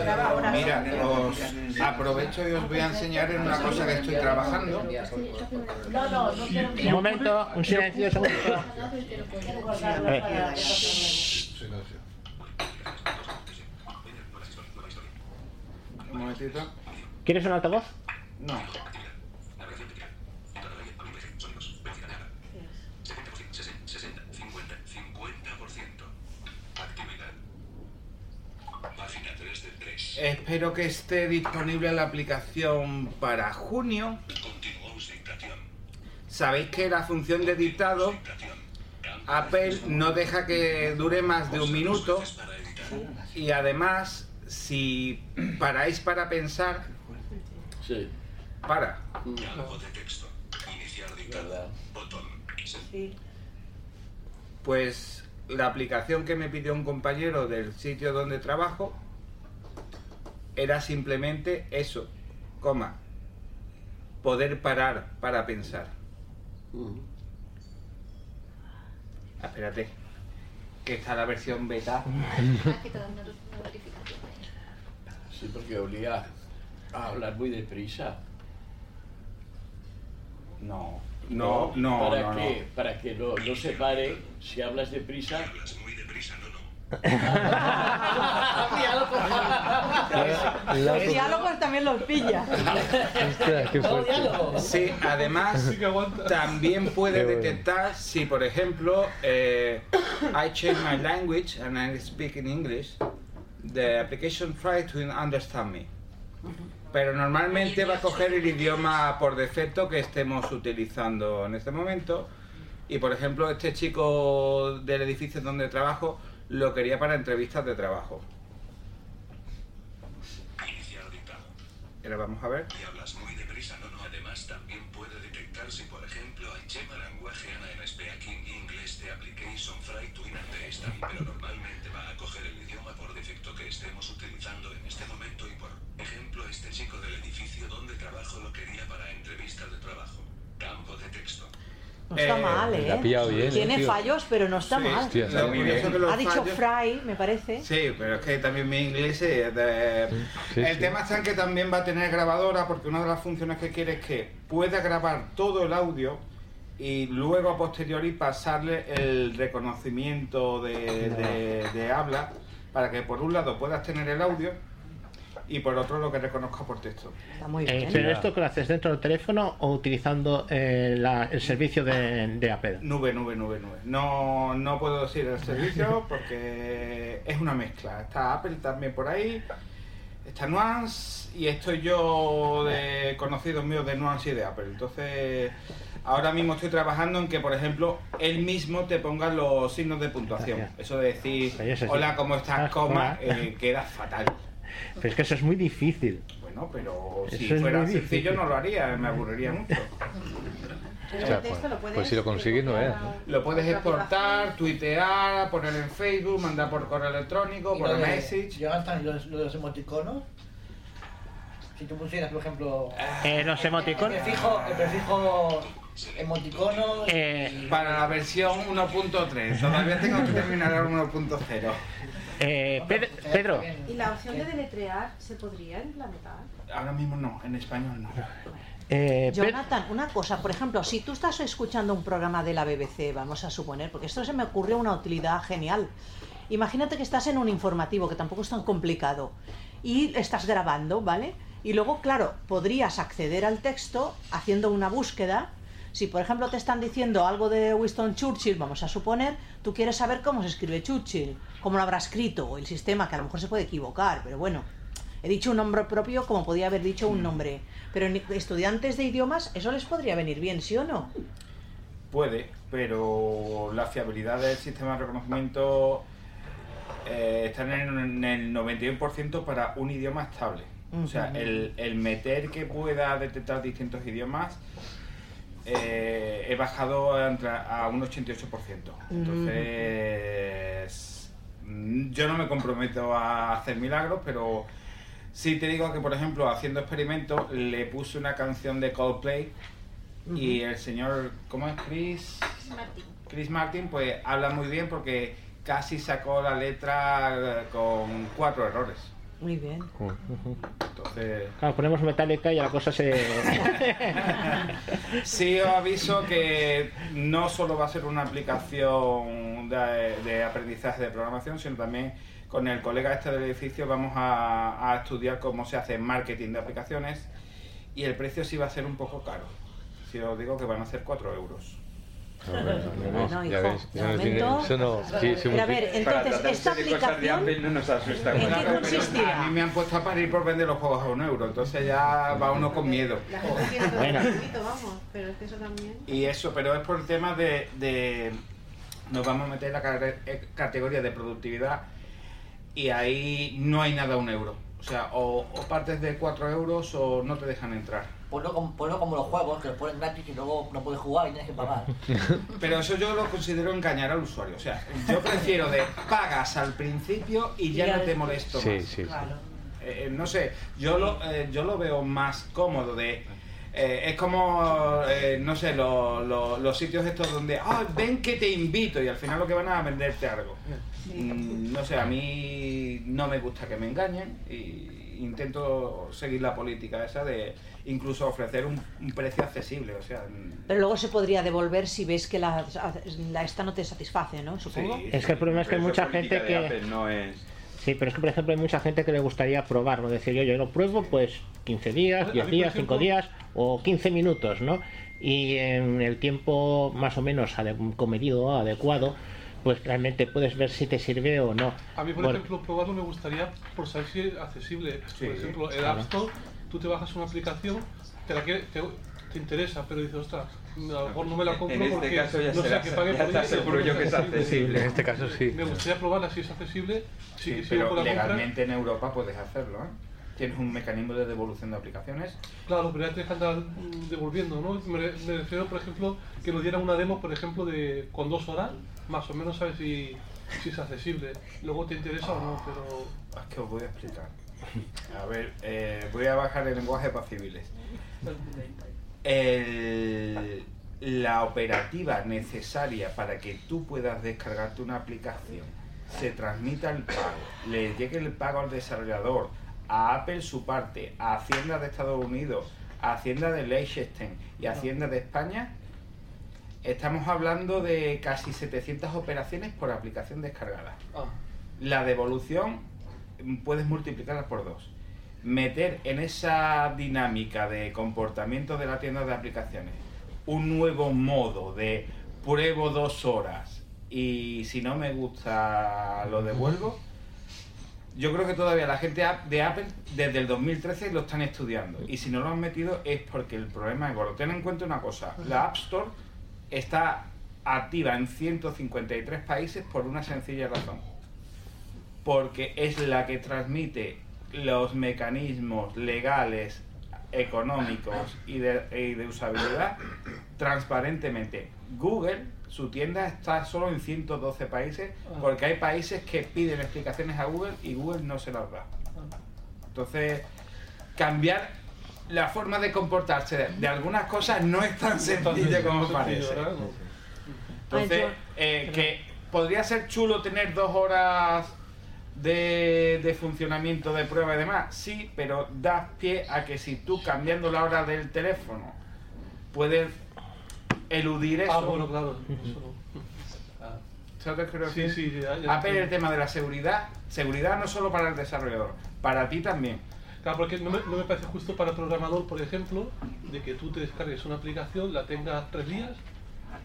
Mira, os aprovecho y os voy a enseñar en una cosa que estoy trabajando. No, no, no quiero Un momento, un silencio, un segundo. quiero guardarla A ver. para... Silencio. Momentito. ¿Quieres un altavoz? No. Página 3 de 3. Espero que esté disponible la aplicación para junio. Sabéis que la función de dictado Apple no deja que dure más de un minuto y además si paráis para pensar para Campo de texto. Iniciar dictado. Botón. pues la aplicación que me pidió un compañero del sitio donde trabajo era simplemente eso, coma, poder parar para pensar. Espérate, que está la versión beta. Aquí te dan una una notificación. Sí, porque obliga a hablar muy deprisa. No, no, no, ¿Para no, qué? Para que no, no se pare si hablas deprisa. Hablas muy deprisa, no, no. Los diálogos también los pilla. Sí, además también puede detectar si, por ejemplo, eh, I change my language and I speak in English, the application try to understand me. Pero normalmente va a coger el idioma por defecto que estemos utilizando en este momento. Y por ejemplo, este chico del edificio donde trabajo lo quería para entrevistas de trabajo. Iniciar dictado. Ahora vamos a ver. Y hablas muy deprisa, no, no. Además, también puede detectar si, por ejemplo, hay chema lenguaje ana en speaking English the application fry to understand, pero No está Eh, mal, ¿eh? la ha pillado bien, Tiene eh, tío. fallos, pero no está Sí, mal. hostia, está muy bien. ha dicho Fry, me parece. Sí, pero es que también mi inglés es de- Sí, El sí. tema está en que también va a tener grabadora porque una de las funciones que quiere es que pueda grabar todo el audio y luego a posteriori pasarle el reconocimiento de, de- de habla para que por un lado puedas tener el audio y por otro lo que reconozca por texto. Está muy Eh, ¿Pero esto que lo haces dentro del teléfono o utilizando eh, la- el servicio de, de Apple? Nube, nube, nube, nube. No, no puedo decir el servicio porque es una mezcla. Está Apple también por ahí, está Nuance y estoy yo de conocidos míos de Nuance y de Apple. Entonces, ahora mismo estoy trabajando en que, por ejemplo, él mismo te ponga los signos de puntuación. Eso de decir, hola, ¿cómo estás? Ah, Coma, eh, queda fatal. Pero es que eso es muy difícil. Bueno, pero si Eso es fuera sencillo difícil. no lo haría, me aburriría mucho. Pues- pues si lo consiguen, no veas. Lo puedes exportar, tuitear, poner en Facebook, mandar por correo electrónico, por message. Jonathan, lo, de- lo de los emoticonos. Si tú pusieras, por ejemplo. Eh, los emoticonos. El prefijo, el prefijo emoticono. Eh, Para la versión 1.3, todavía tengo que terminar el 1.0. Eh, Ped- Pedro, ¿Y la opción de deletrear se podría implementar? Ahora mismo no, en español no. eh, Jonathan, una cosa, por ejemplo, si tú estás escuchando un programa de la BBC, vamos a suponer, porque esto se me ocurrió una utilidad genial. Imagínate que estás en un informativo, que tampoco es tan complicado, y estás grabando, ¿vale? Y luego, claro, podrías acceder al texto haciendo una búsqueda. Si, por ejemplo, te están diciendo algo de Winston Churchill, vamos a suponer, tú quieres saber cómo se escribe Churchill, cómo lo habrá escrito, el sistema, que a lo mejor se puede equivocar, pero bueno, He dicho un nombre propio como podía haber dicho un nombre. Pero en estudiantes de idiomas eso les podría venir bien, ¿sí o no? Puede, pero la fiabilidad del sistema de reconocimiento eh, está en el, en el 91% para un idioma estable. O sea, el, el meter que pueda detectar distintos idiomas eh, he bajado a, a un 88%. Entonces, yo no me comprometo a hacer milagros, pero sí te digo que, por ejemplo, haciendo experimentos, le puse una canción de Coldplay y el señor, ¿cómo es? Chris, Martín. Chris Martin, pues habla muy bien porque casi sacó la letra con cuatro errores. Muy bien. Entonces, Claro, ponemos metálica y la cosa se. sí os aviso que no solo va a ser una aplicación de, de aprendizaje de programación, sino también con el colega este del edificio vamos a, a estudiar cómo se hace marketing de aplicaciones y el precio sí va a ser un poco caro. Si os digo que van a ser 4 euros. Hijo, de eso no tiene- momento- eso no- sí, sí, Pero a ver, entonces, esta aplicación... no nos asusta. ¿En qué consistirá? A mí me han puesto a parir por vender los juegos a un euro, entonces ya va uno con miedo. La gente Bueno. vamos, pero es que eso también. Y eso, pero es por el tema de, de- nos vamos a meter en la eh, categoría de productividad y ahí no hay nada a un euro. O sea, o, o partes de 4 euros o no te dejan entrar. Ponlo como, ponlo como los juegos, que los ponen gratis y luego no puedes jugar y tienes que pagar. Pero eso yo lo considero engañar al usuario. O sea, yo prefiero de pagas al principio y ya Y no te molesto Sí, más. sí. Claro. Eh, eh, no sé, yo lo, eh, yo lo veo más cómodo de... eh, es como, eh, no sé, lo- lo- los sitios estos donde, ah, ven que te invito y al final lo que van a venderte algo. Mm, no sé, a mí no me gusta que me engañen y intento seguir la política esa de incluso ofrecer un, un precio accesible. O sea, mm, Pero luego se podría devolver si ves que la, la esta no te satisface, ¿no? Supongo. Es que el problema es que hay mucha gente que. Apple no es... Sí, pero es que por ejemplo hay mucha gente que le gustaría probarlo, decir yo, yo lo pruebo pues 15 días, A 10 mí, por días, ejemplo- 5 días o 15 minutos, ¿no? Y en el tiempo más o menos ade- comedido adecuado, pues realmente puedes ver si te sirve o no. A mí, por Bueno, ejemplo, probarlo me gustaría por saber si es accesible. Sí, por ejemplo, el claro. App Store, tú te bajas una aplicación, te, la quiere- te, te interesa, pero dices, ostras, a lo mejor no me la compro En este porque caso ya no sé que pague ya por ella, seguro yo que es accesible. En este caso sí. Me gustaría probarla si es accesible. Si Sí, sigo pero la compra. legalmente en Europa puedes hacerlo, ¿eh? Tienes un mecanismo de devolución de aplicaciones. Claro, pero ya tienes que andar mm, devolviendo, ¿no? Me, me refiero, por ejemplo, que nos dieran una demo, por ejemplo, de con dos horas, más o menos sabes si, si es accesible. Luego te interesa o no, pero... Es que os voy a explicar. A ver, eh, voy a bajar el lenguaje para civiles. El- la operativa necesaria para que tú puedas descargarte una aplicación, se transmita el pago, le llegue el pago al desarrollador, a Apple su parte, a Hacienda de Estados Unidos, a Hacienda de Liechtenstein y a Hacienda de España, estamos hablando de casi 700 operaciones por aplicación descargada. La devolución mm, puedes multiplicarla por dos. Meter en esa dinámica de comportamiento de la tienda de aplicaciones un nuevo modo de pruebo dos horas y si no me gusta lo devuelvo. Yo creo que todavía la gente de Apple desde el 2013 lo están estudiando y si no lo han metido es porque el problema es gordo. Ten en cuenta una cosa, la App Store está activa en 153 países por una sencilla razón. Porque es la que transmite los mecanismos legales, económicos y de, y de usabilidad transparentemente. Google, su tienda está solo en 112 países porque hay países que piden explicaciones a Google y Google no se las da. Entonces, cambiar la forma de comportarse de, de algunas cosas no es tan sencillo como parece. Entonces, eh, que podría ser chulo tener dos horas de, de funcionamiento de prueba y demás, sí, pero das pie a que si tú cambiando la hora del teléfono puedes eludir eso. Ah, bueno, claro. Eso no. ¿Sabes lo que quiero Sí, sí, ya- ya Apple entiendo. el tema de la seguridad, seguridad no solo para el desarrollador, para ti también. Claro, porque no me, no me parece justo para el programador, por ejemplo, de que tú te descargues una aplicación, la tengas tres días,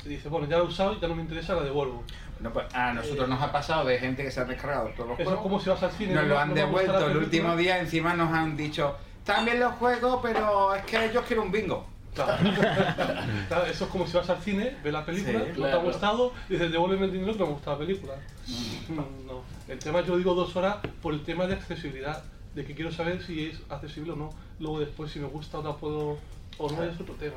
y dices, bueno, ya la he usado y ya no me interesa, la devuelvo. No, pues, a nosotros nos ha pasado de gente que se ha descargado todos los Eso es juegos. como si vas al cine, Nos no- lo han devuelto el último día, encima nos han dicho, también los juegos, pero es que yo quiero un bingo. Claro. Claro, eso es como si vas al cine, ves la película, Sí, no te ha gustado, y dices, devuélveme el dinero que no me gusta la película. Mm, No. El tema, yo digo dos horas por el tema de accesibilidad, de que quiero saber si es accesible o no. Luego después, si me gusta o no puedo, o no, es otro tema.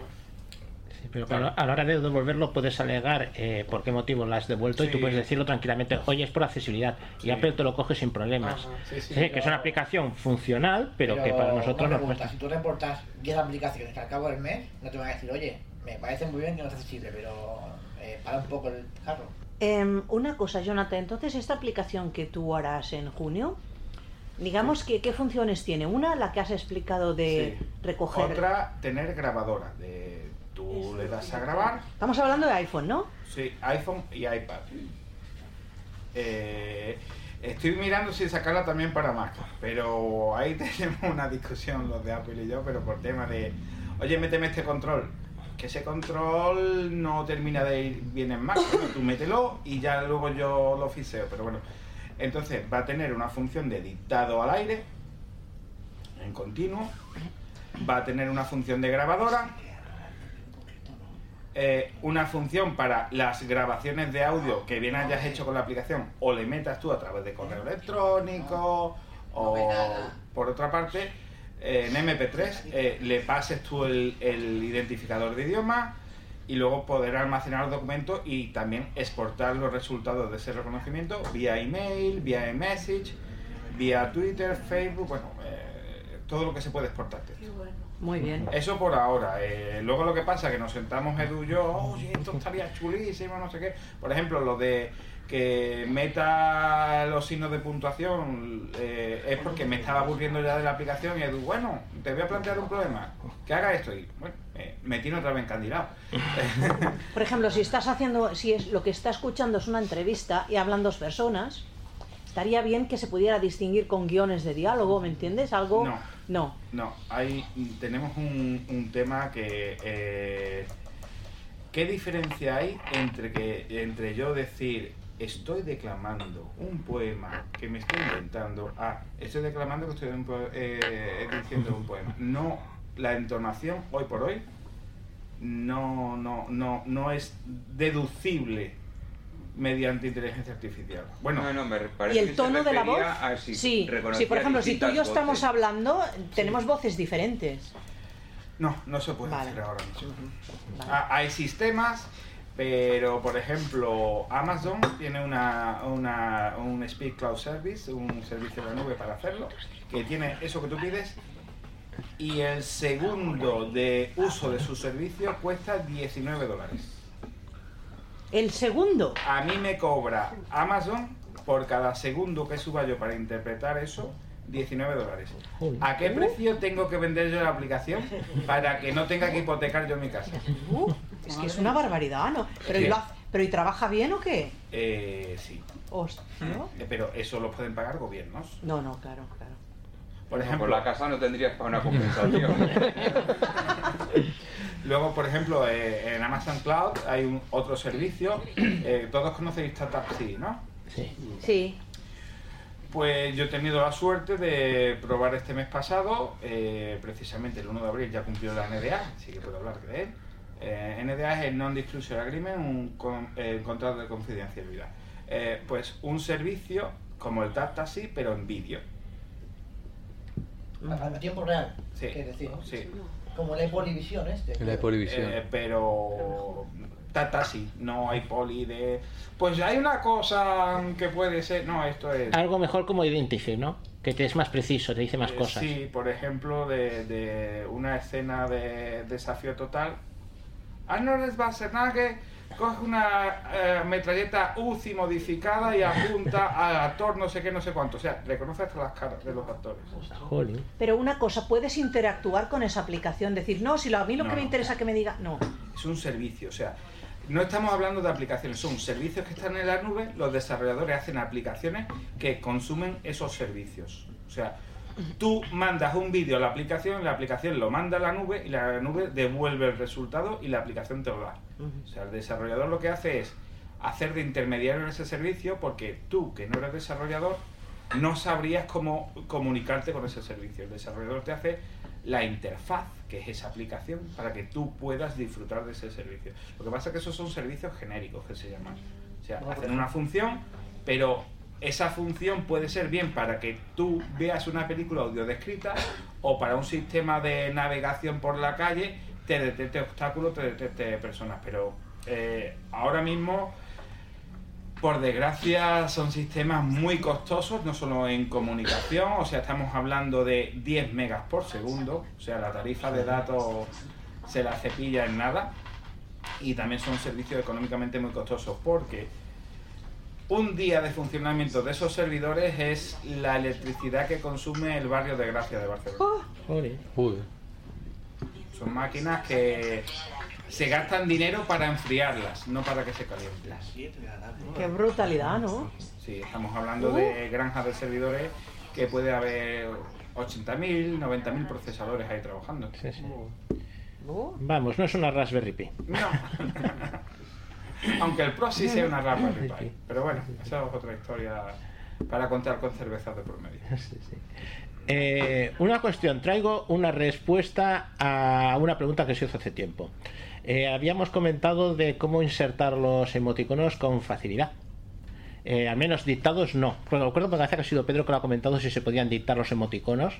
Sí, pero claro, a la hora de devolverlo puedes alegar eh, por qué motivo lo has devuelto y tú Sí. puedes decirlo tranquilamente, oye, es por accesibilidad. Y Apple te lo coge sin problemas. Ajá, sí, sí, Sí, que pero- es una aplicación funcional, pero, que para nosotros nos cuesta. Si tú reportas 10 aplicaciones que al cabo del mes, no te van a decir, oye, me parece muy bien que no es accesible, pero eh, para un poco el carro. Em, una cosa, Jonathan, entonces esta aplicación que tú harás en junio, Digamos que qué funciones tiene. Una, la que has explicado de Sí. recoger. Otra, tener grabadora. De, tú le das a grabar. Estamos hablando de iPhone, ¿no? Sí, iPhone y iPad. Eh, estoy mirando si sacarla también para Mac, pero ahí tenemos una discusión los de Apple y yo, pero por tema de, oye, méteme este control. Que ese control no termina de ir bien en Mac. Bueno, tú mételo y ya luego yo lo fiseo, pero bueno. Entonces va a tener una función de dictado al aire, en continuo. Va a tener una función de grabadora, eh, una función para las grabaciones de audio que bien hayas hecho con la aplicación o le metas tú a través de correo electrónico o por otra parte eh, en MP3 eh, le pases tú el, el identificador de idioma y luego poder almacenar los documentos y también exportar los resultados de ese reconocimiento vía email, vía message, vía Twitter, Facebook, bueno, eh, todo lo que se puede exportar. Muy bien. Eso por ahora. Eh, luego lo que pasa es que nos sentamos Edu y yo, oye, esto estaría chulísimo, no sé qué. Por ejemplo, lo de que meta los signos de puntuación eh, es porque me estaba aburriendo ya de la aplicación y Edu, bueno, te voy a plantear un problema, que haga esto y bueno, me tiene otra vez encandilado. Por ejemplo, si estás haciendo, si es lo que está escuchando es una entrevista y hablan dos personas, estaría bien que se pudiera distinguir con guiones de diálogo, ¿me entiendes? Algo. No. No. No, hay, tenemos un, un tema que... eh, ¿Qué diferencia hay entre, que, entre yo decir estoy declamando un poema que me estoy inventando a estoy declamando que estoy eh, diciendo un poema? No, la entonación hoy por hoy no, no, no, no es deducible mediante inteligencia artificial. Bueno, No, no, me ¿Y el tono de la voz? si sí, sí, por ejemplo, si tú y yo estamos hablando, tenemos voces diferentes. No, no se puede Vale. hacer ahora mismo. Hay sistemas, pero por ejemplo, Amazon tiene una, una- un Speak Cloud Service, un servicio de la nube para hacerlo, que tiene eso que tú pides y el segundo de uso de su servicio cuesta 19 dólares. El segundo. A mí me cobra Amazon por cada segundo que suba yo para interpretar eso 19 dólares. ¿A qué precio tengo que vender yo la aplicación para que no tenga que hipotecar yo mi casa? Uh, es que es una barbaridad, ¿no? Pero, ¿y, Sí. lo hace- pero ¿y trabaja bien o qué? Eh, sí. Hostia. Eh, Pero eso lo pueden pagar gobiernos. No, no, claro, claro. Por ejemplo, por la casa no tendrías para una compensación. Luego, por ejemplo, eh, en Amazon Cloud hay un otro servicio. eh, Todos conocéis TapTapSee, ¿no? Sí. Sí. Pues yo he tenido la suerte de probar este mes pasado, eh, precisamente el 1 de abril ya cumplió la NDA, así que puedo hablar de él. Eh, NDA es el Non-Disclosure Agreement, un con- eh, contrato de confidencialidad. Eh, pues un servicio como el TapTapSee, pero en vídeo. A, a tiempo real. Sí, ¿Qué decir? ¿no? sí. Como el Polivisión este. Eh, pero Tata sí, no hay poli de... Pues hay una cosa que puede ser... No, esto es... Algo mejor como Identify, ¿no? Que te es más preciso, te dice más Eh, cosas. Sí, por ejemplo, de, de una escena de desafío total. Arnold Schwarzenegger coge una eh, metralleta UCI modificada y apunta al actor no sé qué, no sé cuánto. O sea, reconoce hasta las caras de los actores. Jolín. Pero una cosa, puedes interactuar con esa aplicación, decir, no, si lo, a mí lo No, que me no. interesa que me diga, no. Es un servicio, o sea, no estamos hablando de aplicaciones, son servicios que están en la nube, los desarrolladores hacen aplicaciones que consumen esos servicios. O sea, tú mandas un vídeo a la aplicación, la aplicación lo manda a la nube y la nube devuelve el resultado y la aplicación te lo da. O sea, el desarrollador lo que hace es hacer de intermediario en ese servicio porque tú, que no eres desarrollador, no sabrías cómo comunicarte con ese servicio. El desarrollador te hace la interfaz, que es esa aplicación, para que tú puedas disfrutar de ese servicio. Lo que pasa es que esos son servicios genéricos que se llaman. O sea, hacen una función, pero esa función puede ser bien para que tú veas una película audio descrita o para un sistema de navegación por la calle te detecte obstáculos, te detecte personas. Pero eh, ahora mismo por desgracia son sistemas muy costosos, no solo en comunicación, o sea, estamos hablando de 10 megas por segundo, o sea, la tarifa de datos se la cepilla en nada, y también son servicios económicamente muy costosos porque un día de funcionamiento de esos servidores es la electricidad que consume el barrio de Gracia de Barcelona. Son máquinas que se gastan dinero para enfriarlas, no para que se calienten. Qué brutalidad, ¿no? Sí, estamos hablando de granjas de servidores que puede haber 80.000, 90.000 procesadores ahí trabajando. Vamos, no es una Raspberry Pi. No. Aunque el Pro sí sea una Raspberry Pi. Pero bueno, esa es otra historia para contar con cervezas de promedio. Eh, una cuestión, traigo una respuesta a una pregunta que se hizo hace tiempo. Eh, habíamos comentado de cómo insertar los emoticonos con facilidad. Eh, al menos dictados no. Bueno, recuerdo que ha sido Pedro que lo ha comentado si se podían dictar los emoticonos.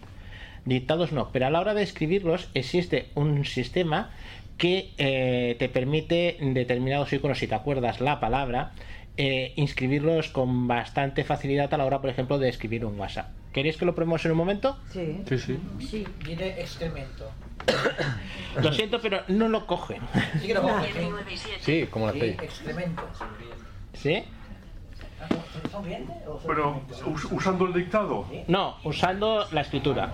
Dictados no, pero a la hora de escribirlos existe un sistema que eh, te permite determinados iconos, si te acuerdas la palabra, eh, inscribirlos con bastante facilidad a la hora, por ejemplo, de escribir un WhatsApp. ¿Queréis que lo probemos en un momento? Sí. Sí, sí. Sí, viene excremento. Lo siento, pero no lo coge. Sí que lo coge, sí. Sí, como la Sí, excremento. ¿Sí? ¿Sonriente o Pero us- usando el dictado. No, usando la escritura.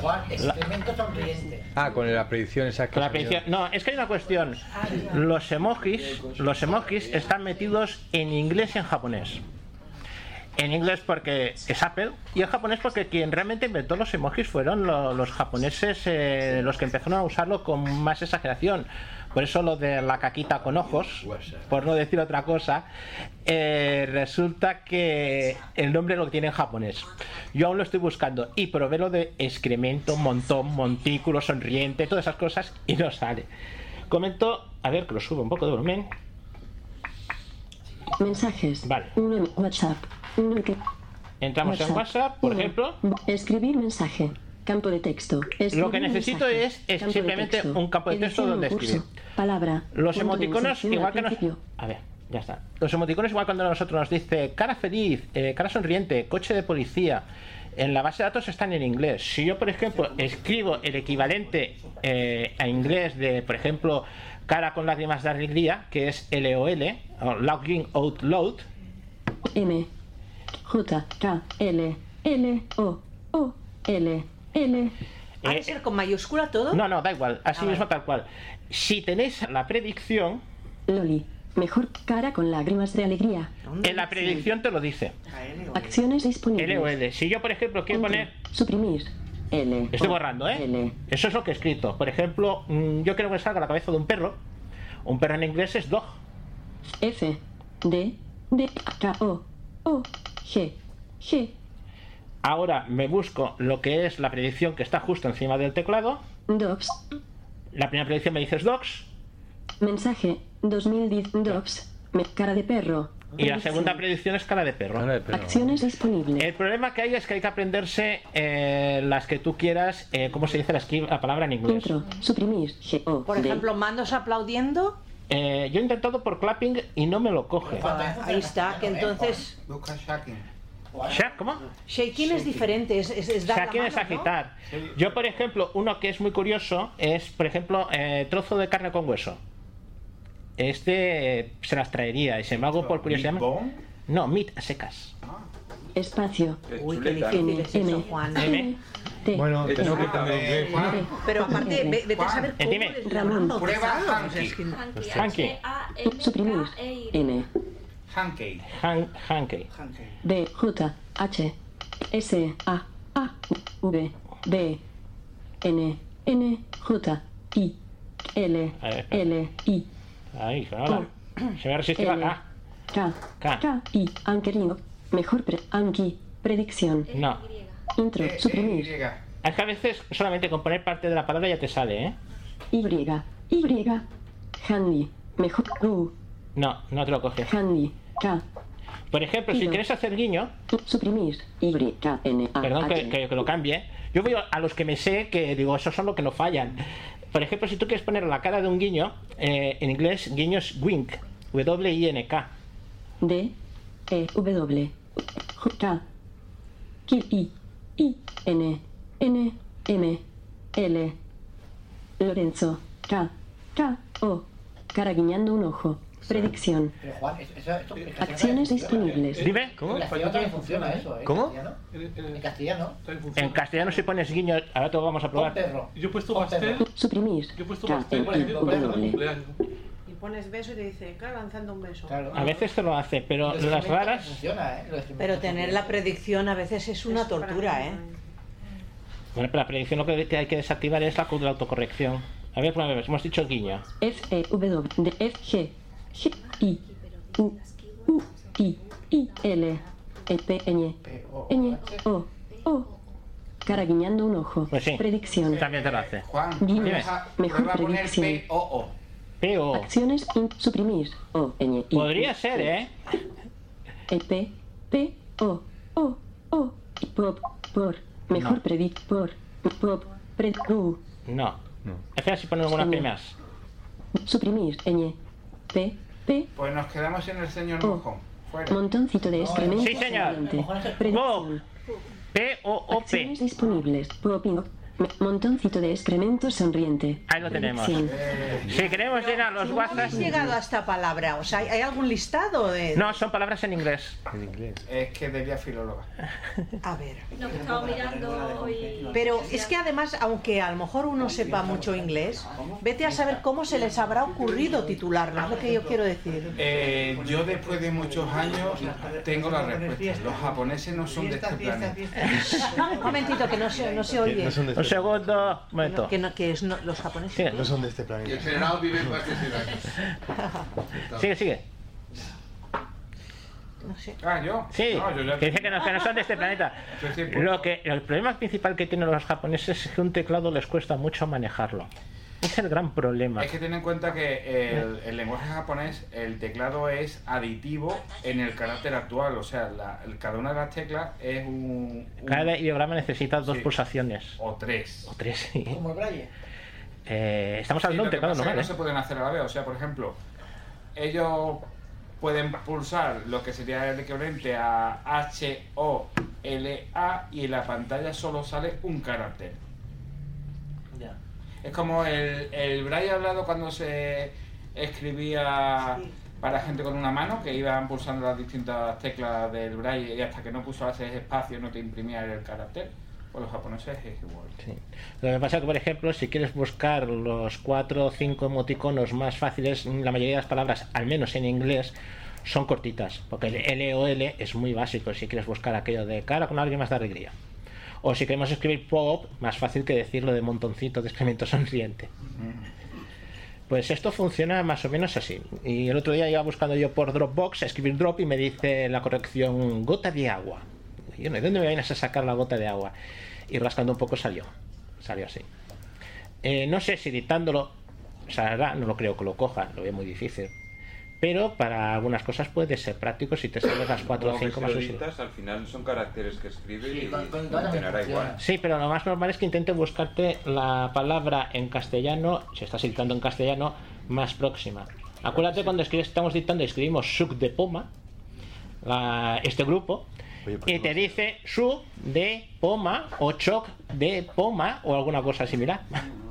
Juan, excremento sonriente. Ah, con la predicción esa que La ha salido. predicción- No, es que hay una cuestión. Los emojis, los emojis están metidos en inglés y en japonés. En inglés porque es Apple y en japonés porque quien realmente inventó los emojis fueron lo- los japoneses eh, los que empezaron a usarlo con más exageración. Por eso lo de la caquita con ojos, por no decir otra cosa, eh, resulta que el nombre lo tiene en japonés. Yo aún lo estoy buscando y probé lo de excremento, montón, montículo, sonriente, todas esas cosas y no sale. Comento, a ver que lo subo un poco de volumen. Mensajes. Vale. Uno WhatsApp. Uno que... Entramos en WhatsApp, por Uno. ejemplo. Escribir mensaje. Campo de texto. Lo que necesito es, simplemente texto. un campo de texto donde escribir. Palabra. Los emoticonos, igual al que nos. A ver, ya está. Los emoticonos, igual cuando a nosotros nos dice cara feliz, eh, cara sonriente, coche de policía, en la base de datos están en inglés. Si yo, por ejemplo, escribo el equivalente eh, a inglés de, por ejemplo, cara con lágrimas de alegría, que es LOL, o Login Out Loud, M. J. K. L. L. O. O. L. L. ¿Ha de ser con mayúscula todo? No, no, da igual, así Ah, mismo tal cual. Si tenéis la predicción, Loli. Mejor cara con lágrimas de alegría. en la predicción te lo dice. Acciones disponibles. LOL. Si yo, por ejemplo, quiero poner. Suprimir. L. Estoy O, borrando, ¿eh? L. Eso es lo que he escrito. Por ejemplo, mm, yo quiero que salga la cabeza de un perro. Un perro en inglés es dog. F. D. D. K. O. O. G. G. Ahora me busco lo que es la predicción que está justo encima del teclado. Dogs. La primera predicción me dices dogs. Mensaje. 2010. Dogs. Me- Cara de perro. Y la segunda predicción es cara de perro. Acciones disponibles. El problema que hay es que hay que aprenderse eh, las que tú quieras, eh, ¿cómo se dice la, la palabra en inglés? Intro. Suprimir. Por ejemplo, mandos aplaudiendo. Eh, yo he intentado por clapping y no me lo coge. Ahí está, que entonces. ¿Cómo? Shaking es diferente, es, es, es dar la Shaking mano, es ¿no? agitar. Yo, por ejemplo, uno que es muy curioso es, por ejemplo, eh, trozo de carne con hueso. Este eh, se las traería y sin embargo, por curiosidad. No, meat a secas. Espacio. Uy, qué difícil es eso, Juan. M. T. Bueno, tenemos que. Pero aparte, ve- vete a saber cómo Ramón. Prueba Hanky. Suprimir. N. Hankey. Han- Hankey. D. J. H. S. A. A. V. B. N. N. J. I. L. A. L. I. Ahí, hola. Se me resistió L. acá. K. K. K. I. Anquerino. Mejor pre. Anki. Predicción. No. Intro. Eh, Suprimir. Es que a veces solamente con poner parte de la palabra ya te sale, ¿eh? Y. Y. Handy. Mejor. U. No, no te lo coge. Handy. K. Por ejemplo, si quieres hacer guiño, Suprimir. Y. K. N. A. perdón que, que- que lo cambie, yo voy a los que me sé que digo, esos son los que no fallan. Por ejemplo, si tú quieres poner la cara de un guiño, eh, en inglés guiño es wink, W-I-N-K. D. E. W. J. K. I. I. N. N. M. L. Lorenzo. K. K. O. Cara guiñando un ojo. Predicción. Pero Juan, eso, eso, esto en castellano Acciones ¿eh? disponibles. Dime, En castellano también funciona eso, ¿eh? ¿Cómo? En castellano. En castellano si pones guiño, ahora te lo vamos a probar. perro. Yo he puesto. Suprimir. Yo he pastel, cumpleaños. Y pones beso y te dice, claro, lanzando un beso. A veces te lo hace, pero las raras. Funciona, ¿eh? Pero tener la predicción a veces es una tortura, ¿eh? Bueno, pero la predicción lo que hay que desactivar es la la autocorrección. A ver, una vez, hemos dicho guiño. F, E, W, D, F, G, G, I, U, U, I, I, L, E, P, Ñ, Ñ, O, O. Cara guiñando un ojo. Pues sí. Predicción. También te lo hace. Juan, deja- Mejor predicción. P-O-O. P-O. Acciones in, suprimir. O, Ñ, I. Podría ser, ¿eh? E, P, P, O, O, O. Pop, por. Mejor No. predic, por. Pop, pred, U. No. Espera si pone alguna P más. Suprimir. Ñ. P, P, Pues nos quedamos en el señor mojón. Fuera. Montoncito de excremento. Sí, señor. P-O-O-P. Acciones disponibles. Popping. Montoncito de excremento sonriente. Ahí lo tenemos. Si queremos llenar los ¿Cómo habéis WhatsApp. llegado a esta palabra? O sea, ¿hay algún listado de...? No, son palabras en inglés. En inglés. Es que Delia filóloga. A ver. No, que estaba mirando y... Pero es que además, aunque a lo mejor uno sepa mucho inglés, vete a saber cómo se les habrá ocurrido titularlo, es lo que yo quiero decir. Eh, yo después de muchos años tengo la respuesta. Los japoneses no son de este planeta. Un momentito, que no se, no se oye. No son de este segundo. Un momento. Que, no, que es no- los japoneses. No son de este Y en planeta. general viven más de 100 años. Sigue, sigue. No sé. Ah, yo. Sí, No, yo ya- que dice que no, que no son de este planeta. Pues. Lo que, el problema principal que tienen los japoneses es que un teclado les cuesta mucho manejarlo. Es el gran problema. Es que ten en cuenta que el, el lenguaje japonés, el teclado es aditivo en el carácter actual. O sea, la- el- cada una de las teclas es un. un- Cada ideograma necesita dos Sí. pulsaciones. o tres. O tres, sí. Como el braille. Eh, estamos Sí, hablando de un que teclado es que normal, no se ¿eh? pueden hacer a la vez. O sea, por ejemplo, ellos pueden pulsar lo que sería el equivalente a H, O, L, A y en la pantalla solo sale un carácter. Es como el, el braille hablado cuando se escribía para gente con una mano, que iban pulsando las distintas teclas del braille y hasta que no puso ese espacio no te imprimía el carácter. Pues los japoneses es igual. Sí. Lo que pasa es que, por ejemplo, si quieres buscar los cuatro o cinco emoticonos más fáciles, la mayoría de las palabras, al menos en inglés, son cortitas. Porque el L o L es muy básico si quieres buscar aquello de cara con alguien más de alegría. O si queremos escribir pop, más fácil que decirlo de montoncito de excremento sonriente. Pues esto funciona más o menos así. Y el otro día iba buscando yo por Dropbox, escribir drop y me dice la corrección gota de agua. Y yo, ¿de dónde me vienes a sacar la gota de agua? Y rascando un poco salió. Salió así. Eh, no sé si editándolo saldrá, no lo creo que lo coja, lo veo muy difícil. Pero para algunas cosas puede ser práctico si te sabes las 4 o Como que 5 si más editas, al final son caracteres que escribe Sí, y funcionará igual. Sí, pero lo más normal es que intente buscarte la palabra en castellano, si estás editando en castellano, más próxima. Acuérdate cuando escribes, estamos dictando y escribimos suc de poma, la- este grupo, Oye, pues y te dice su de poma o choc de poma o alguna cosa similar.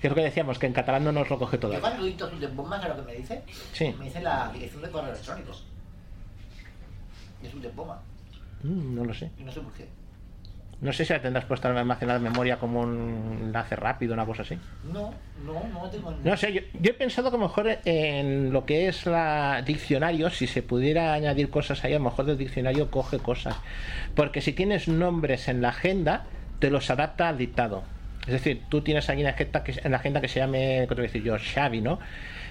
Que es lo que decíamos, que en catalán no nos lo coge Yo todavía. cuando sus de bombas, ¿sabes lo que me dice? Sí. Me dice la dirección de correo electrónico. De sus de bomba. Mm, no lo sé. Y no sé por qué. No sé si la tendrás puesta almacenada en memoria como un enlace rápido, una cosa así. No, no, no tengo No sé, yo, yo he pensado que a lo mejor en lo que es la diccionario, si se pudiera añadir cosas ahí, a lo mejor del diccionario coge cosas. Porque si tienes nombres en la agenda, te los adapta al dictado. Es decir, tú tienes aquí en la agenda que, se llame, ¿qué te voy a decir yo? Xavi, ¿no?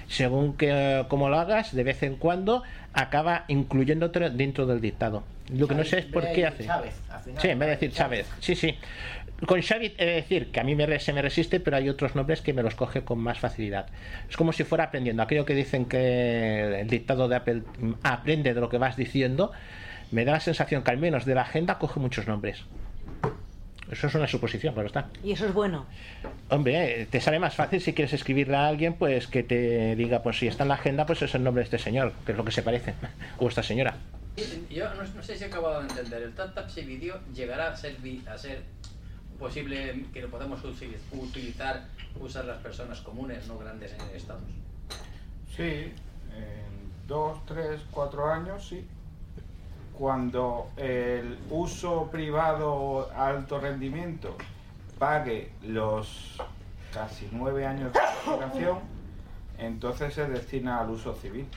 Según que como lo hagas, de vez en cuando acaba incluyéndote dentro del dictado. Lo que no sé es por qué hace. Chávez, al final. Sí, en vez de decir Chávez. Sí, sí. Con Xavi he de decir que a mí me, se me resiste, pero hay otros nombres que me los coge con más facilidad. Es como si fuera aprendiendo. Aquello que dicen que el dictado de Apple aprende de lo que vas diciendo, me da la sensación que al menos de la agenda coge muchos nombres. Eso es una suposición, claro está. Y eso es bueno. Hombre, eh, te sale más fácil si quieres escribirle a alguien, pues que te diga, pues si está en la agenda, pues es el nombre de este señor, que es lo que se parece, o esta señora. Yo no, no sé si he acabado de entender. ¿El TapTapse vídeo llegará a ser, vi- a ser posible que lo podamos utilizar, usar las personas comunes, no grandes en estados? Sí, en dos, tres, cuatro años, sí. Cuando el uso privado alto rendimiento pague los casi nueve años de fabricación, entonces se destina al uso civil.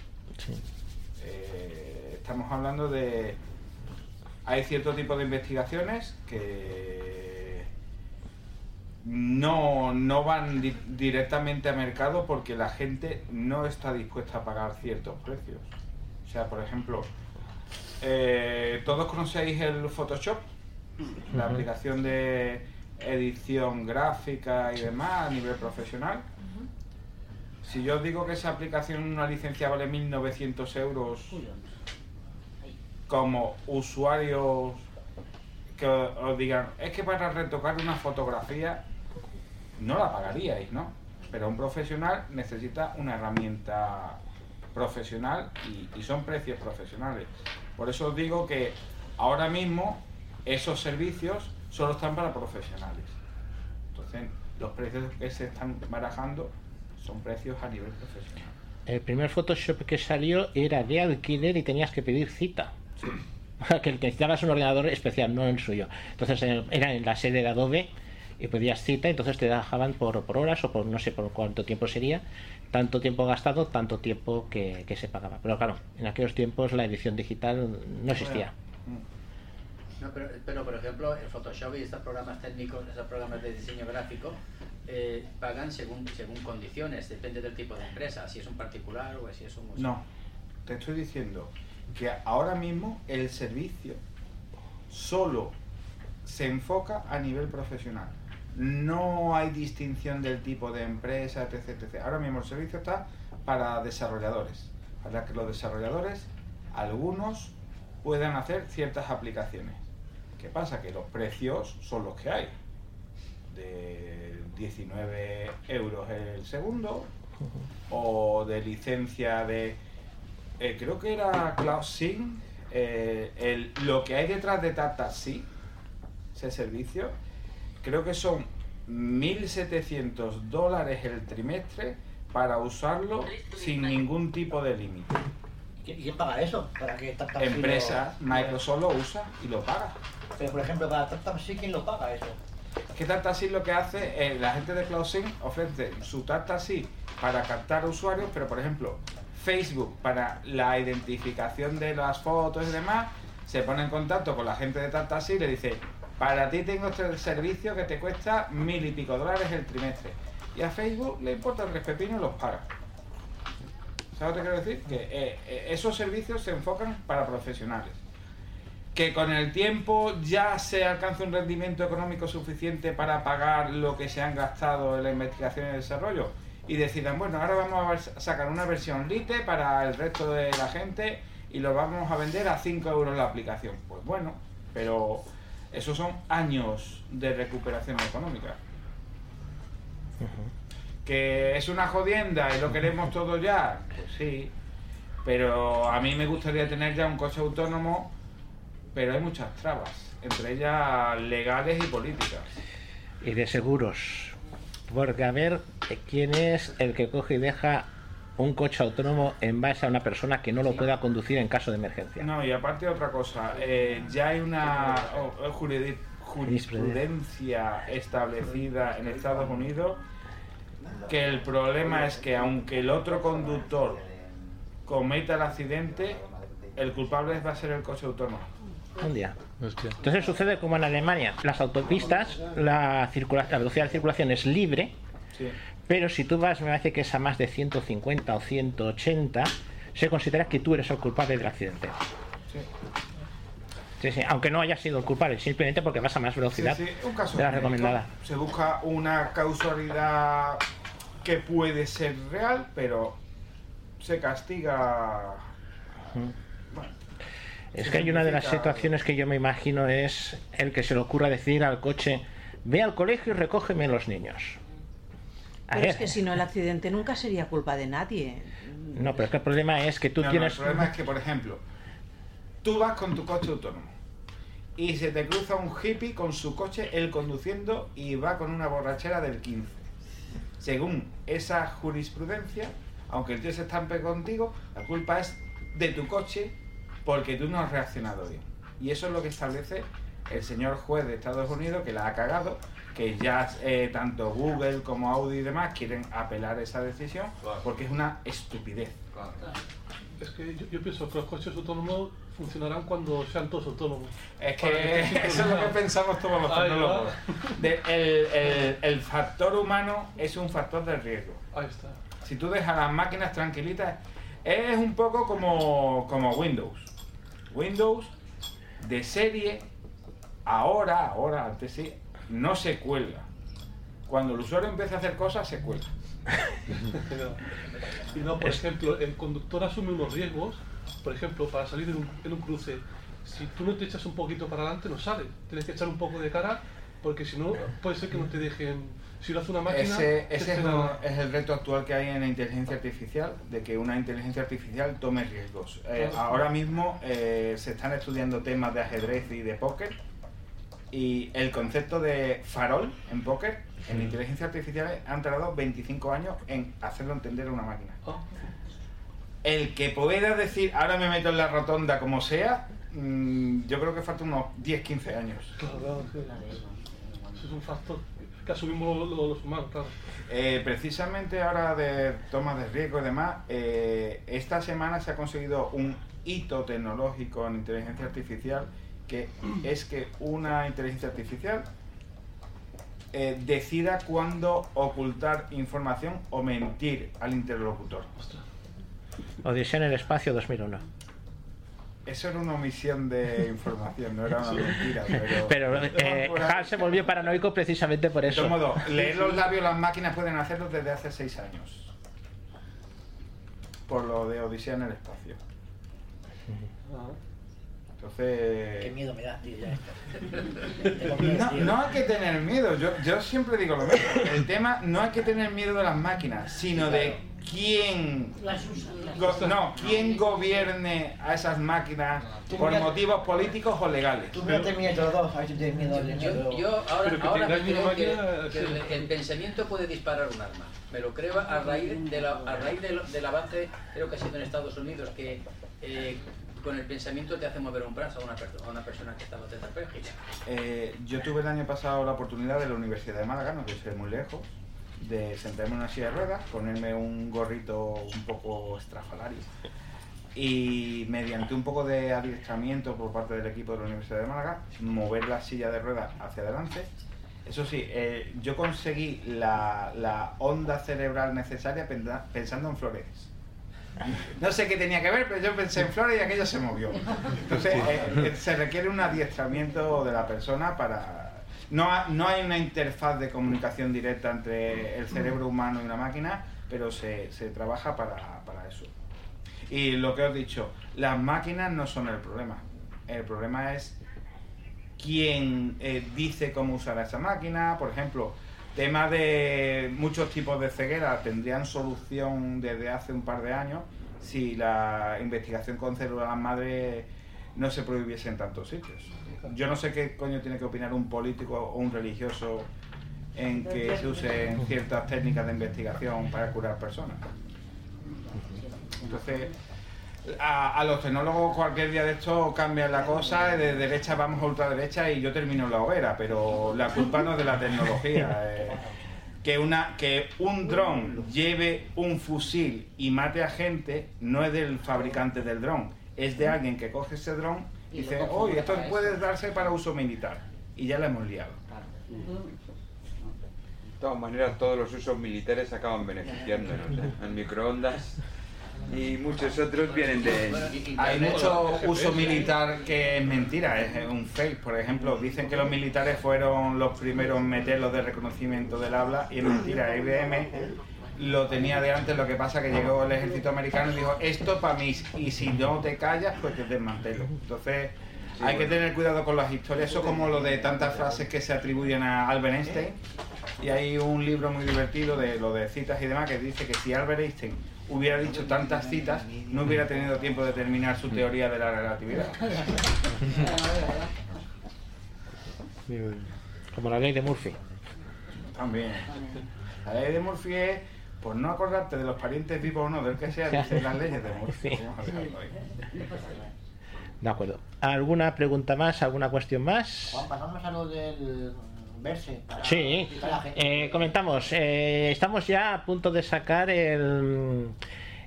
Eh, estamos hablando de... Hay cierto tipo de investigaciones que no, no van di- directamente a mercado porque la gente no está dispuesta a pagar ciertos precios. O sea, por ejemplo, eh, ¿todos conocéis el Photoshop? La aplicación de edición gráfica y demás a nivel profesional. Si yo os digo que esa aplicación, una licencia vale 1.900 euros, como usuarios que os os digan, es que para retocar una fotografía no la pagaríais, ¿no? Pero un profesional necesita una herramienta profesional y, y son precios profesionales. Por eso os digo que ahora mismo esos servicios solo están para profesionales. Entonces, los precios que se están barajando son precios a nivel profesional. El primer Photoshop que salió era de alquiler y tenías que pedir cita. que necesitabas un ordenador especial, no el suyo. Entonces era en la sede de Adobe y pedías cita, entonces te dejaban por, por horas o por no sé por cuánto tiempo sería, tanto tiempo gastado, tanto tiempo que, que se pagaba. Pero claro, en aquellos tiempos la edición digital no existía. No, pero, pero, por ejemplo, el Photoshop y estos programas técnicos, estos programas de diseño gráfico, eh, pagan según, según condiciones, depende del tipo de empresa, si es un particular o si es un museo. No, te estoy diciendo que ahora mismo el servicio solo se enfoca a nivel profesional. No hay distinción del tipo de empresa, etc, etc. Ahora mismo el servicio está para desarrolladores, para que los desarrolladores, algunos, puedan hacer ciertas aplicaciones. ¿Qué pasa? Que los precios son los que hay. De 19 euros el segundo, o de licencia de eh, creo que era CloudSync eh, el, lo que hay detrás de TataSync ese servicio creo que son 1.700 dólares el trimestre para usarlo sin ningún tipo de límite ¿Y quién paga eso? ¿Para que Taptap empresa lo- Microsoft lo usa y lo paga Pero por ejemplo, para Taptap sí, ¿quién lo paga eso? que TartaSync lo que hace, eh, la gente de CloudSync ofrece su TartaSync para captar usuarios, pero por ejemplo, Facebook para la identificación de las fotos y demás, se pone en contacto con la gente de TartaSync y le dice, para ti tengo este servicio que te cuesta mil y pico dólares el trimestre. Y a Facebook le importa el respetino y los paga. ¿Sabes lo que quiero decir? Que eh, eh, esos servicios se enfocan para profesionales que con el tiempo ya se alcance un rendimiento económico suficiente para pagar lo que se han gastado en la investigación y el desarrollo y decidan, bueno, ahora vamos a sacar una versión Lite para el resto de la gente y lo vamos a vender a 5 euros la aplicación. Pues bueno, pero esos son años de recuperación económica. Que es una jodienda y lo queremos todo ya, pues sí. Pero a mí me gustaría tener ya un coche autónomo, pero hay muchas trabas, entre ellas legales y políticas. Y de seguros. Porque a ver quién es el que coge y deja un coche autónomo en base a una persona que no lo pueda conducir en caso de emergencia. No, y aparte otra cosa, eh, ya hay una oh, eh, jurisprudencia establecida en Estados Unidos que el problema es que aunque el otro conductor cometa el accidente, el culpable va a ser el coche autónomo. Un día. Entonces sucede como en Alemania. Las autopistas, la, circula- la velocidad de circulación es libre, Sí. Pero si tú vas, me parece que es a más de 150 o 180, se considera que tú eres el culpable del accidente. Sí. Sí, sí, aunque no hayas sido el culpable, simplemente porque vas a más velocidad Sí, un caso de la recomendada. Se busca una causalidad que puede ser real, pero se castiga. Es que hay una de las situaciones que yo me imagino es el que se le ocurra decir al coche, ve al colegio y recógeme los niños. Pero es que si no, el accidente nunca sería culpa de nadie. no, pero es que el problema es que tú No, no, tienes... el problema es que, por ejemplo, tú vas con tu coche autónomo y se te cruza un hippie con su coche, él conduciendo y va con una borrachera del 15. Según esa jurisprudencia, aunque el tío se estampe contigo, la culpa es de tu coche porque tú no has reaccionado bien. Y eso es lo que establece el señor juez de Estados Unidos que la ha cagado, que ya eh, tanto Google como Audi y demás quieren apelar esa decisión porque es una estupidez. Es que yo, yo pienso que los coches autónomos funcionarán cuando sean todos autónomos. Es que eso es lo que pensamos todos los tecnólogos. De- el, el- el factor humano es un factor de riesgo. Ahí está. Si tú dejas las máquinas tranquilitas, es un poco como, como Windows. Windows de serie, ahora, ahora, antes sí, no se cuelga. Cuando el usuario empieza a hacer cosas, se cuelga. Y no, por ejemplo, el conductor asume unos riesgos, por ejemplo, para salir en un, en un cruce. Si tú no te echas un poquito para adelante, no sale. Tienes que echar un poco de cara, porque si no, puede ser que no te dejen. Si lo hace una máquina. Ese, ese es, uno- es el reto actual que hay en la inteligencia artificial, de que una inteligencia artificial tome riesgos. Eh, Claro. ahora mismo eh, se están estudiando temas de ajedrez y de póker, y el concepto de farol en póker, en la inteligencia artificial, han tardado 25 años en hacerlo entender a una máquina. El que pueda decir, ahora me meto en la rotonda como sea, mm, yo creo que falta unos 10-15 años. Claro, es un factor que asumimos los, los- los humanos, claro. Eh, precisamente ahora de tomas de riesgo y demás, eh, esta semana se ha conseguido un hito tecnológico en inteligencia artificial que es que una inteligencia artificial eh, decida cuándo ocultar información o mentir al interlocutor. Odisea en el espacio 2001. Eso era una omisión de información, no era una mentira. Pero, Pero eh. Hal se volvió paranoico precisamente por De eso. todos modos, leer los labios las máquinas pueden hacerlo desde hace seis años. Por lo de Odisea en el espacio. Entonces. Qué miedo me da, tío, ya esto. Miedo, No, tío. no hay que tener miedo, yo, yo siempre digo lo mismo. El tema no hay que tener miedo de las máquinas, sino de quién. Las usan. las usan. no, quién gobierne a esas máquinas por mira- motivos políticos o legales. Tú mírate miedo los dos, a ver si tienes miedo Yo, yo ahora, ahora te creo que, que el, sí. el pensamiento puede disparar un arma. Me lo creo a raíz, de la- a raíz del, del avance, creo que ha sido en Estados Unidos, que eh, con el pensamiento te hace mover un brazo a una, a una persona que estaba tetrapléjica. Eh, yo tuve el año pasado la oportunidad de la Universidad de Málaga, no que ser muy lejos, de sentarme en una silla de ruedas, ponerme un gorrito un poco estrafalario y mediante un poco de adiestramiento por parte del equipo de la Universidad de Málaga, mover la silla de ruedas hacia adelante. Eso sí, eh, yo conseguí la, la onda cerebral necesaria pensa- pensando en flores. No sé qué tenía que ver, pero yo pensé en flores y aquello se movió. Entonces, eh, eh, se requiere un adiestramiento de la persona para... No, ha- no hay una interfaz de comunicación directa entre el cerebro humano y una máquina, pero se, se trabaja para, para eso. Y lo que os he dicho, las máquinas no son el problema. El problema es quién eh, dice cómo usar esa máquina. Por ejemplo, tema de muchos tipos de ceguera tendrían solución desde hace un par de años si la investigación con células madre no se prohibiese en tantos sitios. Yo no sé qué coño tiene que opinar un político o un religioso en que se usen ciertas técnicas de investigación para curar personas. Entonces, a, a los tecnólogos cualquier día de esto cambia la cosa, de derecha vamos a ultraderecha y yo termino en la hoguera, pero la culpa no es de la tecnología. eh. que, una, que un dron lleve un fusil y mate a gente no es del fabricante del dron, es de alguien que coge ese dron y dice, oye, esto para eso". puede darse para uso militar. Y ya la hemos liado. De todas maneras, todos los usos militares acaban beneficiándonos. ¿eh? El microondas y muchos otros vienen de... Hay mucho uso militar que es mentira, es un fake. Por ejemplo, dicen que los militares fueron los primeros en meter los de reconocimiento del habla y es mentira. IBM lo tenía de antes, lo que pasa que llegó el ejército americano y dijo, esto para mí, y si no te callas, pues te desmantelo. Entonces, hay que tener cuidado con las historias. Eso es como lo de tantas frases que se atribuyen a Albert Einstein. Y hay un libro muy divertido de lo de citas y demás que dice que si Albert Einstein hubiera dicho tantas citas, no hubiera tenido tiempo de terminar su teoría de la relatividad. Como la ley de Murphy. También. La ley de Murphy es por no acordarte de los parientes vivos o no, del que sea, dicen las leyes de Murphy. De acuerdo. ¿Alguna pregunta más? ¿Alguna cuestión más? Juan, pasamos a lo del verse. Para Sí, la gente. eh, comentamos, eh, estamos ya a punto de sacar el,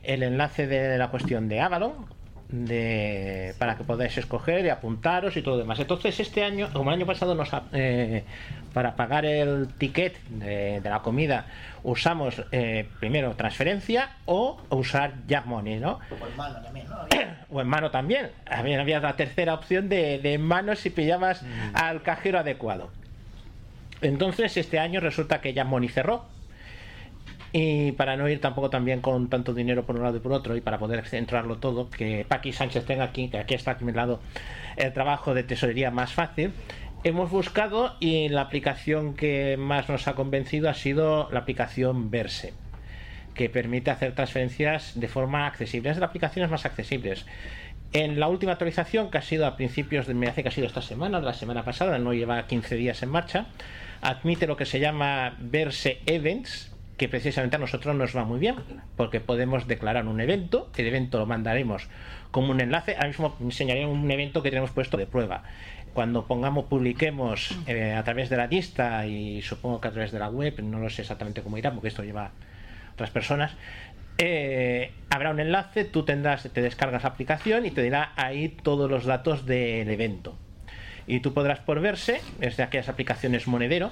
el enlace de la cuestión de Avalon de, para que podáis escoger y apuntaros y todo demás. Entonces este año, como el año pasado, nos, eh, para pagar el ticket de, de la comida usamos eh, primero transferencia o usar Jack Money, ¿no? O en mano también, ¿no? o en mano también. Había, había la tercera opción de, de en mano si pillabas Mm. al cajero adecuado. Entonces este año resulta que ya Moni cerró. Y para no ir tampoco también con tanto dinero por un lado y por otro, y para poder centrarlo todo, que Paqui Sánchez tenga aquí, que aquí está a mi lado, el trabajo de tesorería más fácil, hemos buscado y la aplicación que más nos ha convencido ha sido la aplicación Verse que permite hacer transferencias de forma accesible. Es de las aplicaciones más accesibles. En la última actualización, que ha sido a principios de, me hace que ha sido esta semana, la semana pasada, no lleva 15 días en marcha, admite lo que se llama Verse Events, que precisamente a nosotros nos va muy bien, porque podemos declarar un evento, el evento lo mandaremos como un enlace, ahora mismo enseñaré un evento que tenemos puesto de prueba. Cuando pongamos, publiquemos eh, a través de la lista y supongo que a través de la web, no lo sé exactamente cómo irá, porque esto lleva otras personas, eh, habrá un enlace, tú tendrás, te descargas la aplicación y te dirá ahí todos los datos del evento. Y tú podrás por verse, es de aquellas aplicaciones monedero,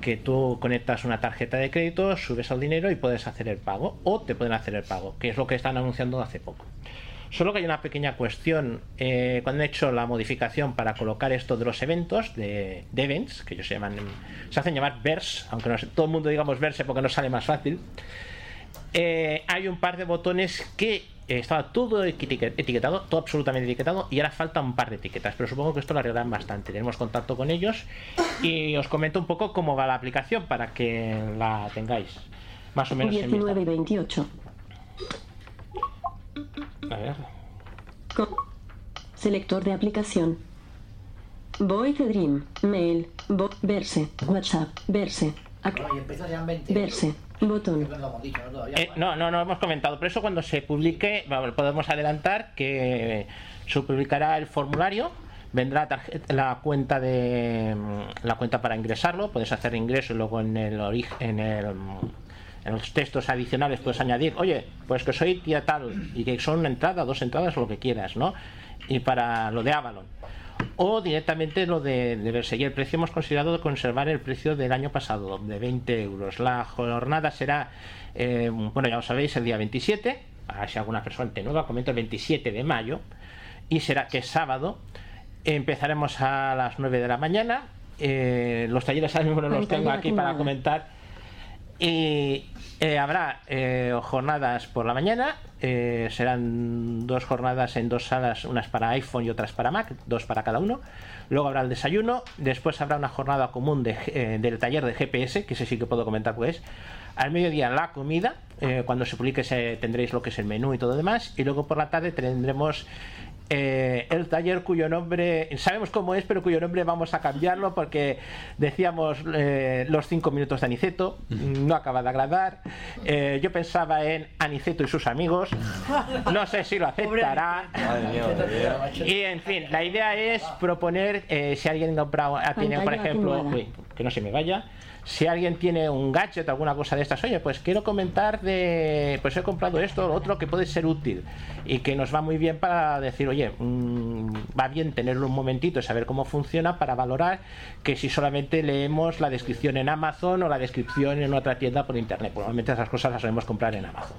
que tú conectas una tarjeta de crédito, subes el dinero y puedes hacer el pago, o te pueden hacer el pago, que es lo que están anunciando hace poco. Solo que hay una pequeña cuestión. eh, cuando han hecho la modificación para colocar esto de los eventos, de, events, que ellos se llaman, se hacen llamar VERS, aunque no todo el mundo digamos verse porque nos sale más fácil, eh, hay un par de botones que eh, estaba todo etiquet- etiquetado, todo absolutamente etiquetado, y ahora falta un par de etiquetas, pero supongo que esto lo arreglan bastante. Tenemos contacto con ellos y os comento un poco cómo va la aplicación para que la tengáis más o menos en vista. 19 y 28. A ver. Selector de aplicación. Voice Dream. Mail. Vo- verse. WhatsApp. Verse. Ac- Bueno, y empezó ya en 20. verse. Eh, no, no, no hemos comentado. Por eso cuando se publique, bueno, podemos adelantar que se publicará el formulario, vendrá tarje- la cuenta de mm, la cuenta para ingresarlo, puedes hacer ingreso y luego en el origen, en el mm, en los textos adicionales puedes añadir, oye, pues que soy tía tal y que son una entrada, dos entradas, lo que quieras, ¿no? Y para lo de Avalon. O directamente lo de, de el precio hemos considerado conservar el precio del año pasado, de 20 euros. La jornada será, eh, bueno, ya lo sabéis, el día 27. A ver si alguna persona te nueva, comento el 27 de mayo. Y será que es sábado. Empezaremos a las 9 de la mañana. Eh, los talleres ahora mismo no los tengo aquí para comentar. Y eh, habrá eh, jornadas por la mañana, eh, serán dos jornadas en dos salas, unas para iPhone y otras para Mac, dos para cada uno. Luego habrá el desayuno, después habrá una jornada común eh, del taller de GPS, que ese sí que puedo comentar pues. Al mediodía la comida, eh, cuando se publique se- tendréis lo que es el menú y todo demás. Y luego por la tarde tendremos eh, el taller cuyo nombre, sabemos cómo es, pero cuyo nombre vamos a cambiarlo porque decíamos eh, los cinco minutos de Aniceto, no acaba de agradar. Eh, yo pensaba en Aniceto y sus amigos, no sé si lo aceptará. Y en fin, la idea es proponer, eh, si alguien ah, tiene, por ejemplo, uy, que no se me vaya. Si alguien tiene un gadget, alguna cosa de estas, oye, pues quiero comentar de, pues he comprado esto lo otro que puede ser útil y que nos va muy bien para decir, oye, mm, va bien tenerlo un momentito y saber cómo funciona para valorar que si solamente leemos la descripción en Amazon o la descripción en otra tienda por internet. Normalmente esas cosas las solemos comprar en Amazon.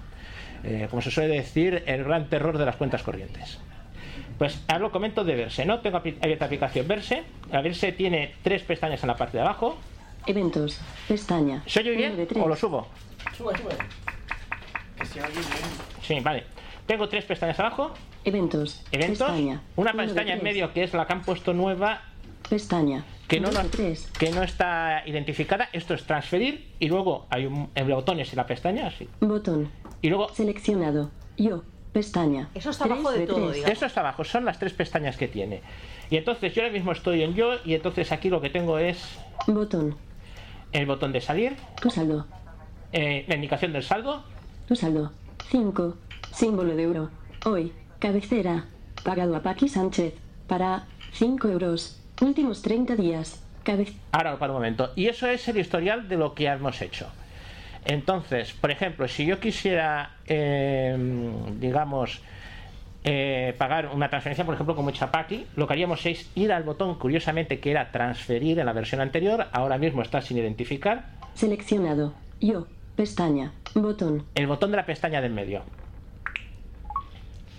Eh, como se suele decir, el gran terror de las cuentas corrientes. Pues ahora lo comento de Verse, ¿no? Tengo abierta aplicación Verse. La Verse tiene tres pestañas en la parte de abajo. Eventos. Pestaña. ¿Se oye bien o lo subo? Sube, sube. Que se oye bien. Sí, vale. Tengo tres pestañas abajo. Eventos. Eventos. Pestaña. Una pestaña en medio que es la que han puesto nueva Pestaña. que no, nos- que no está identificada. Esto es transferir y luego hay un el botones y la pestaña así. Botón. Y luego Seleccionado. Yo. Pestaña. Eso está abajo de todo, digamos. Eso está abajo, son las tres pestañas que tiene. Y entonces yo ahora mismo estoy en yo y entonces aquí lo que tengo es Botón. El botón de salir, Úsalo. Eh, la indicación del saldo. Tu saldo. 5. Símbolo de euro. Hoy. Cabecera. Pagado a Paqui Sánchez. Para 5 euros. Últimos 30 días. Cabe Ahora, para un momento. Y eso es el historial de lo que hemos hecho. Entonces, por ejemplo, si yo quisiera, eh, digamos, eh, pagar una transferencia, por ejemplo, como Chapaki, lo que haríamos es ir al botón, curiosamente, que era transferir en la versión anterior, ahora mismo está sin identificar, Seleccionado. Yo. Pestaña. Botón. el botón de la pestaña del medio.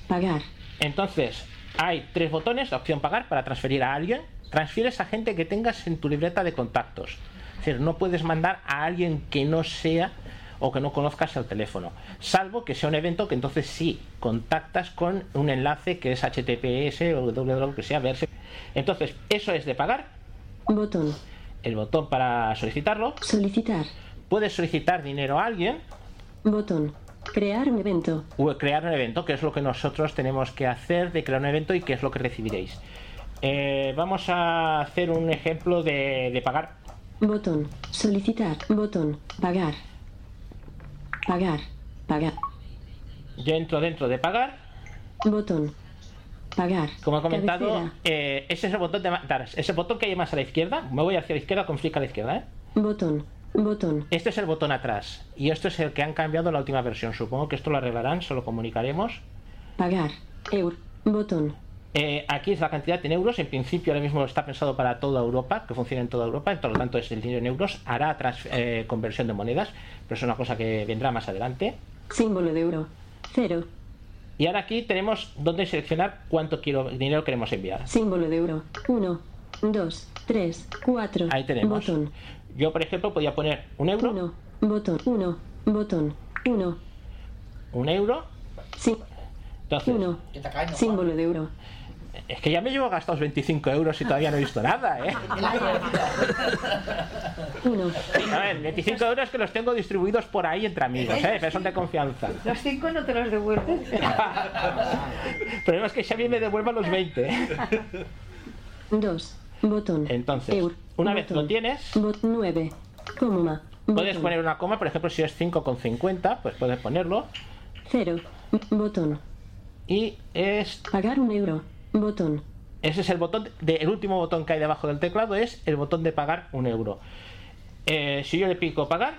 Pagar. Entonces, hay tres botones, la opción pagar para transferir a alguien. Transfieres a gente que tengas en tu libreta de contactos. Es decir, no puedes mandar a alguien que no sea o que no conozcas el teléfono. Salvo que sea un evento que entonces sí contactas con un enlace que es HTTPS o www que sea verse. Entonces, eso es de pagar. Botón. El botón para solicitarlo. Solicitar. Puedes solicitar dinero a alguien Botón. Crear un evento. o crear un evento, que es lo que nosotros tenemos que hacer de crear un evento y qué es lo que recibiréis. Eh, vamos a hacer un ejemplo de, de pagar. Botón. Solicitar. Botón. Pagar. Pagar. Pagar. Yo entro dentro de pagar. Botón. Pagar. Como he comentado, eh, ese es el botón de dar. Ese botón que hay más a la izquierda. Me voy hacia la izquierda con flick a la izquierda. ¿eh? Botón. Botón. Este es el botón atrás. Y esto es el que han cambiado en la última versión. Supongo que esto lo arreglarán, se lo comunicaremos. Pagar. Eur. Botón. Eh, aquí es la cantidad en euros. En principio, ahora mismo está pensado para toda Europa, que funcione en toda Europa. Por lo tanto, es el dinero en euros. Hará trans- eh, conversión de monedas, pero es una cosa que vendrá más adelante. Símbolo de euro. Cero. Y ahora aquí tenemos donde seleccionar cuánto quiero, dinero queremos enviar. Símbolo de euro. 1, 2, 3, 4. Ahí tenemos. Botón. Yo, por ejemplo, podía poner un euro. 1. Botón. 1. Botón. 1. Un euro. Sí. Entonces, 1. Símbolo de euro. Es que ya me llevo gastados 25 euros y todavía no he visto nada, ¿eh? 1. A ver, 25 euros que los tengo distribuidos por ahí entre amigos, ¿eh? Pero son de confianza. Los cinco no te los devuelves. El problema es que Xavi me devuelva los 20. 2. Botón. Entonces, Eur. una vez lo tienes, Bot 9. Coma. puedes poner una coma, por ejemplo, si es 5,50, pues puedes ponerlo. 0. Botón. Y es. Pagar un euro. Botón. Ese es el botón, de- el último botón que hay debajo del teclado es el botón de pagar un euro. Eh, si yo le pico pagar,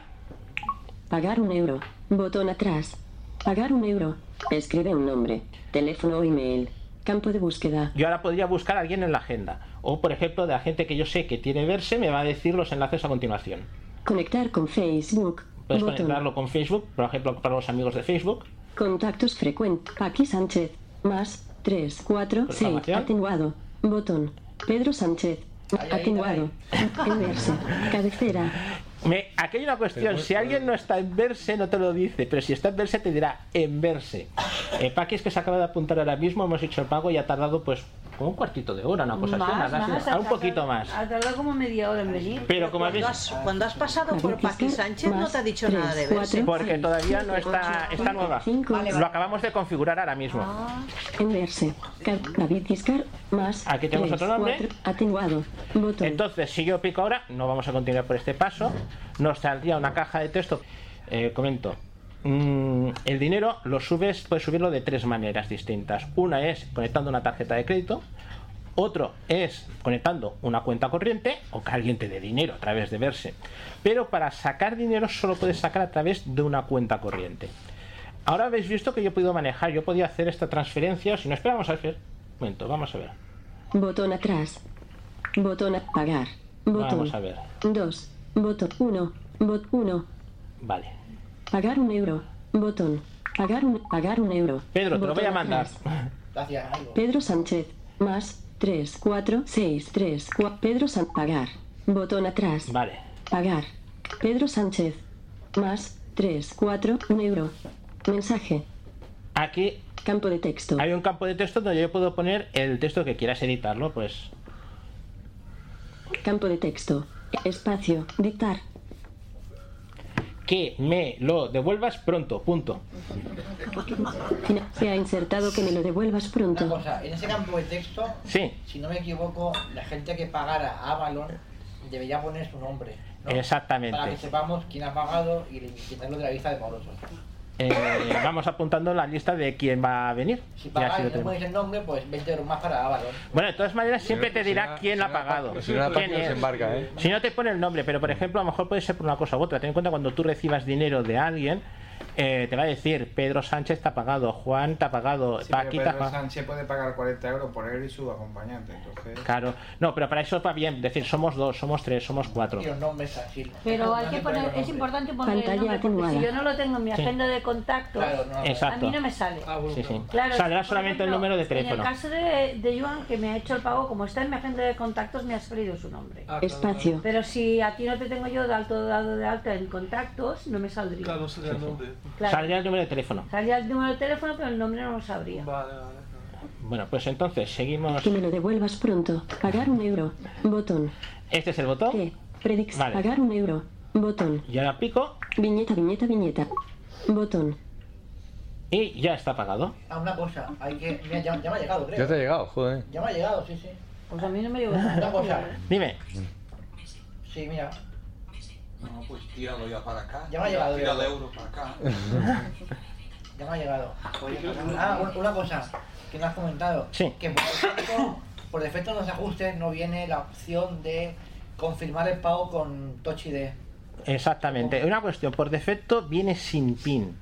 Pagar un euro. Botón atrás. Pagar un euro. Escribe un nombre. Teléfono o email. Campo de búsqueda. yo ahora podría buscar a alguien en la agenda. O, por ejemplo, de la gente que yo sé que tiene verse, me va a decir los enlaces a continuación. Conectar con Facebook. Puedes Botón. conectarlo con Facebook, por ejemplo, para los amigos de Facebook. Contactos frecuentes. Paqui Sánchez. Más 3, 4, 6. Programación. Atenuado. Botón. Pedro Sánchez. Atenuado. Enverse. Cabecera. Me, aquí hay una cuestión, si alguien no está en verse no te lo dice, pero si está en verse te dirá en verse. Eh, Paquis que se acaba de apuntar ahora mismo, hemos hecho el pago y ha tardado pues como un cuartito de hora, una cosa así, Más, más, ha un poquito más. Ha tardado como media hora en venir. Pero como habéis... Has, cuando has pasado por Paqui Sánchez no te ha dicho nada de verse. Porque todavía no está, está nueva. Lo acabamos de configurar ahora mismo. Enverse. Ca- David Giscar. Más. Aquí tenemos tres, otro nombre. cuatro, Atenuado. Botón. Entonces, si yo pico ahora, no vamos a continuar por este paso, nos saldría una caja de texto. Eh, comento. Mm, el dinero lo subes, puedes subirlo de tres maneras distintas. Una es conectando una tarjeta de crédito, otro es conectando una cuenta corriente o que alguien te dé dinero a través de verse. Pero para sacar dinero solo puedes sacar a través de una cuenta corriente. Ahora habéis visto que yo he podido manejar, yo podía hacer esta transferencia, si no esperamos a ver. Un momento, vamos a ver. Botón atrás. Botón a pagar. Botón. Vamos a ver. 2. Botón 1. Bot 1. Vale. Pagar un euro. Botón. Pagar un, pagar un euro. Pedro, te lo voy a mandar. atrás. Gracias. Pedro Sánchez. Más 3, 4, 6, 3, 4. Pedro Sánchez. Pagar. Botón atrás. Vale. Pagar. Pedro Sánchez. Más 3, 4, 1 euro. Mensaje. Aquí Campo de texto. hay un campo de texto donde yo puedo poner el texto que quieras editarlo, pues Campo de texto. Espacio. Dictar. Que me lo devuelvas pronto, punto. Se ha insertado que me lo devuelvas pronto. Una cosa, en ese campo de texto, Sí. si no me equivoco, la gente que pagara a Avalon debería poner su nombre. Exactamente. Para que sepamos quién ha pagado y quitarlo de la lista de morosos. Eh, vamos apuntando la lista de quién va a venir. Si y lo no el nombre, pues 20 euros más para Avalon. Bueno, de todas maneras siempre te dirá quién si la ha pagado. si no quién es. embarca, ¿eh? Si no te pone el nombre, pero por ejemplo, a lo mejor puede ser por una cosa u otra. Ten en cuenta cuando tú recibas dinero de alguien, eh, te va a decir Pedro Sánchez te ha pagado, Juan te ha pagado, Sí, Paquita. Pedro. Sánchez puede pagar 40 euros por él y su acompañante. Entonces, Claro, no, pero para eso va bien decir somos dos, somos tres, somos cuatro. Nombres así. Pero hay que poner, es importante poner el nombre, porque si yo no lo tengo en mi Sí. agenda de Claro, no, Exacto. a mí no me sale. Sí, sí. Claro, Saldrá por solamente el número de En teléfono. el caso de, de Joan, que me ha hecho el pago, como está en mi agenda de contactos, me ha salido su nombre. Espacio. Pero si a ti no te tengo yo de alto dado de alta en contactos, no me saldría. Claro, no nombre. Claro. Saldría el número de teléfono. Salía el número de teléfono, pero el nombre no lo sabría. Vale, vale. Bueno, pues entonces seguimos. Que me lo devuelvas pronto. Pagar un euro. Botón. Este es el botón. ¿Qué? Predix. Vale. Pagar un euro. Botón. Y ahora pico Viñeta, viñeta, viñeta. Botón. y ya está pagado. Ah, una cosa, hay que. Mira, ya, ya me ha llegado, creo. Ya te ha llegado, joder. Ya me ha llegado, sí, sí. Pues a mí no me llegó Una cosa. Dime. Sí, mira. No, pues tíralo ya para acá. Ya me ha llegado. Tira el ya. euro para acá. Ya me ha llegado. Ah, un- una cosa que no has comentado. Sí. Que por defecto, por defecto en los ajustes no viene la opción de confirmar el pago con Touch ID. Exactamente. Una cuestión, por defecto viene sin pin.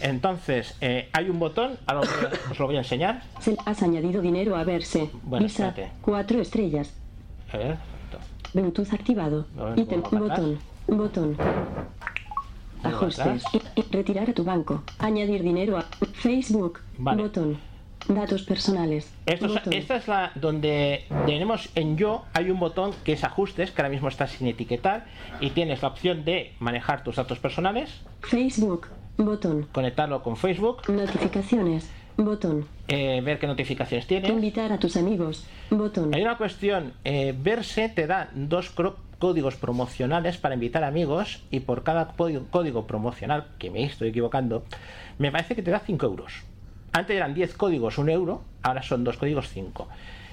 Entonces, eh, hay un botón, ahora os lo voy a enseñar. Se- Has añadido dinero a verse. Bueno, Visa. espérate. Cuatro estrellas. A ver. Bluetooth activado. Ítem. vuelvo para Botón. Ajustes. Retirar a tu banco. Añadir dinero a Facebook. Vale. Botón. Datos personales. Esto es- esta es la donde tenemos en yo hay un botón que es ajustes que ahora mismo está sin etiquetar y tienes la opción de manejar tus datos personales Facebook. Botón. conectarlo con Facebook Notificaciones. Botón. eh, ver qué notificaciones tienes Invitar a tus amigos. Botón. hay una cuestión eh, verse te da dos códigos promocionales para invitar amigos y por cada código, promocional que me estoy equivocando me parece que te da 5 euros. Antes eran 10 códigos 1 euro ahora son dos códigos 5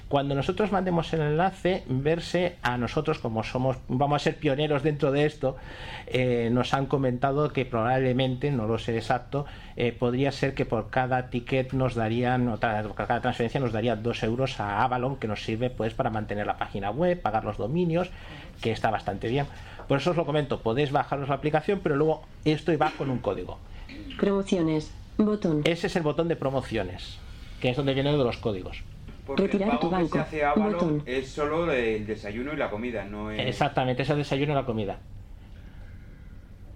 cuando nosotros mandemos el enlace, verse a nosotros, como somos, vamos a ser pioneros dentro de esto, eh, nos han comentado que probablemente, no lo sé exacto, eh, podría ser que por cada ticket nos darían, o cada transferencia nos daría 2 euros a Avalon, que nos sirve pues para mantener la página web, pagar los dominios, que está bastante bien. Por eso os lo comento, podéis bajaros la aplicación, pero luego esto va con un código. Promociones. Botón. Ese es el botón de promociones, que es donde vienen de los códigos. Porque Retirar el tu pago que se banco. hace a Avalon Botón. es solo el desayuno y la comida, no es... Exactamente, es el desayuno y la comida.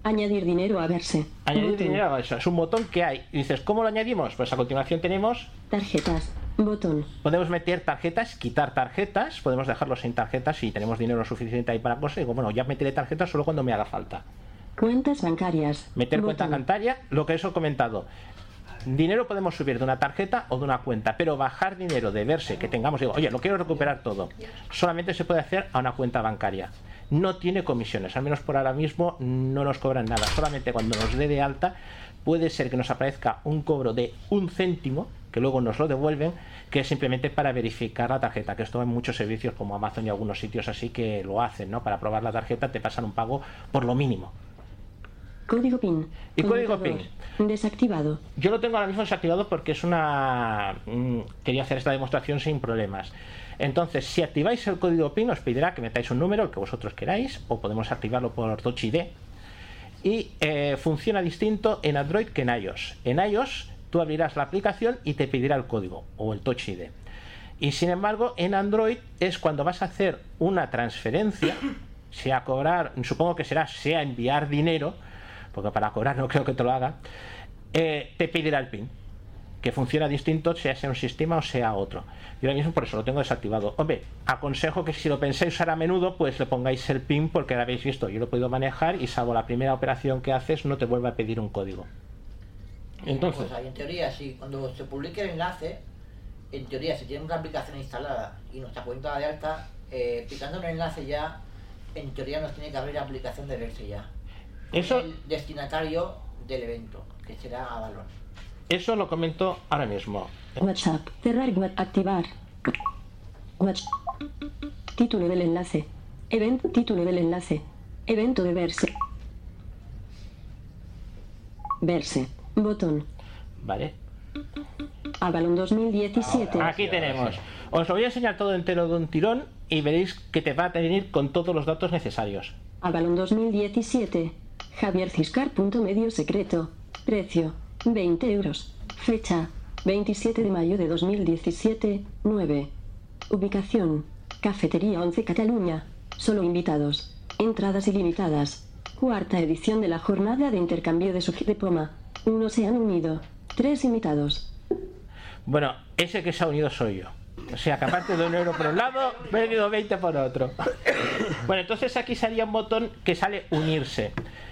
Añadir dinero a verse. Añadir Botón. dinero a eso. Es un botón que hay. Y dices, ¿cómo lo añadimos? Pues a continuación tenemos, Tarjetas. Botón. podemos meter tarjetas, quitar tarjetas, podemos dejarlo sin tarjetas si tenemos dinero suficiente ahí para cosas. Digo, bueno, ya meteré tarjetas solo cuando me haga falta. Cuentas bancarias. Meter cuenta bancaria, lo que eso he comentado. Dinero podemos subir de una tarjeta o de una cuenta, pero bajar dinero de verse que tengamos, digo, oye, lo quiero recuperar todo, solamente se puede hacer a una cuenta bancaria. No tiene comisiones, al menos por ahora mismo no nos cobran nada. Solamente cuando nos dé de alta puede ser que nos aparezca un cobro de un céntimo, que luego nos lo devuelven, que es simplemente para verificar la tarjeta, que esto hay muchos servicios como Amazon y algunos sitios así que lo hacen, ¿no? Para probar la tarjeta te pasan un pago por lo mínimo. Código PIN. Y código Conmutador. Desactivado. Yo lo tengo ahora mismo desactivado porque es una... mm, Quería hacer esta demostración sin problemas. Entonces, si activáis el código PIN, os pedirá que metáis un número, el que vosotros queráis, o podemos activarlo por Touch ID. Y eh, funciona distinto en Android que en iOS. En iOS, tú abrirás la aplicación y te pedirá el código, o el Touch ID. Y sin embargo, en Android es cuando vas a hacer una transferencia, sea cobrar, supongo que será sea enviar dinero, porque para cobrar no creo que te lo haga, eh, te pedirá el PIN, que funciona distinto, sea sea un sistema o sea otro. Yo ahora mismo por eso lo tengo desactivado. Hombre, aconsejo que si lo pensáis usar a menudo, pues le pongáis el PIN porque lo habéis visto, yo lo he podido manejar y salvo la primera operación que haces, no te vuelve a pedir un código. Entonces, Pues ahí, en teoría, sí, cuando se publique el enlace, en teoría, si tenemos la aplicación instalada y nuestra cuenta de alta, eh, picando en el enlace ya, en teoría nos tiene que abrir la aplicación de verse ya. Eso- El destinatario del evento, que será Avalon. eso lo comento ahora mismo. WhatsApp. Cerrar. Activar. WhatsApp. Título del enlace. Event. Título del enlace. Evento de verse. Verse. Botón. Vale. Avalon 2017. Aquí tenemos. Os lo voy a enseñar todo entero de un tirón y veréis que te va a venir con todos los datos necesarios. Avalon 2017. Javier Ciscar. punto medio secreto. Precio. 20 euros. Fecha. 27 de mayo de 2017. 9. Ubicación. Cafetería 11 Cataluña. Solo invitados. Entradas ilimitadas. Cuarta edición de la jornada de intercambio de su diploma. Uno se han unido. Tres invitados. Bueno, ese que se ha unido soy yo. O sea, que aparte de un euro por un lado, me he venido 20 por otro. Bueno, entonces aquí salía un botón que sale unirse.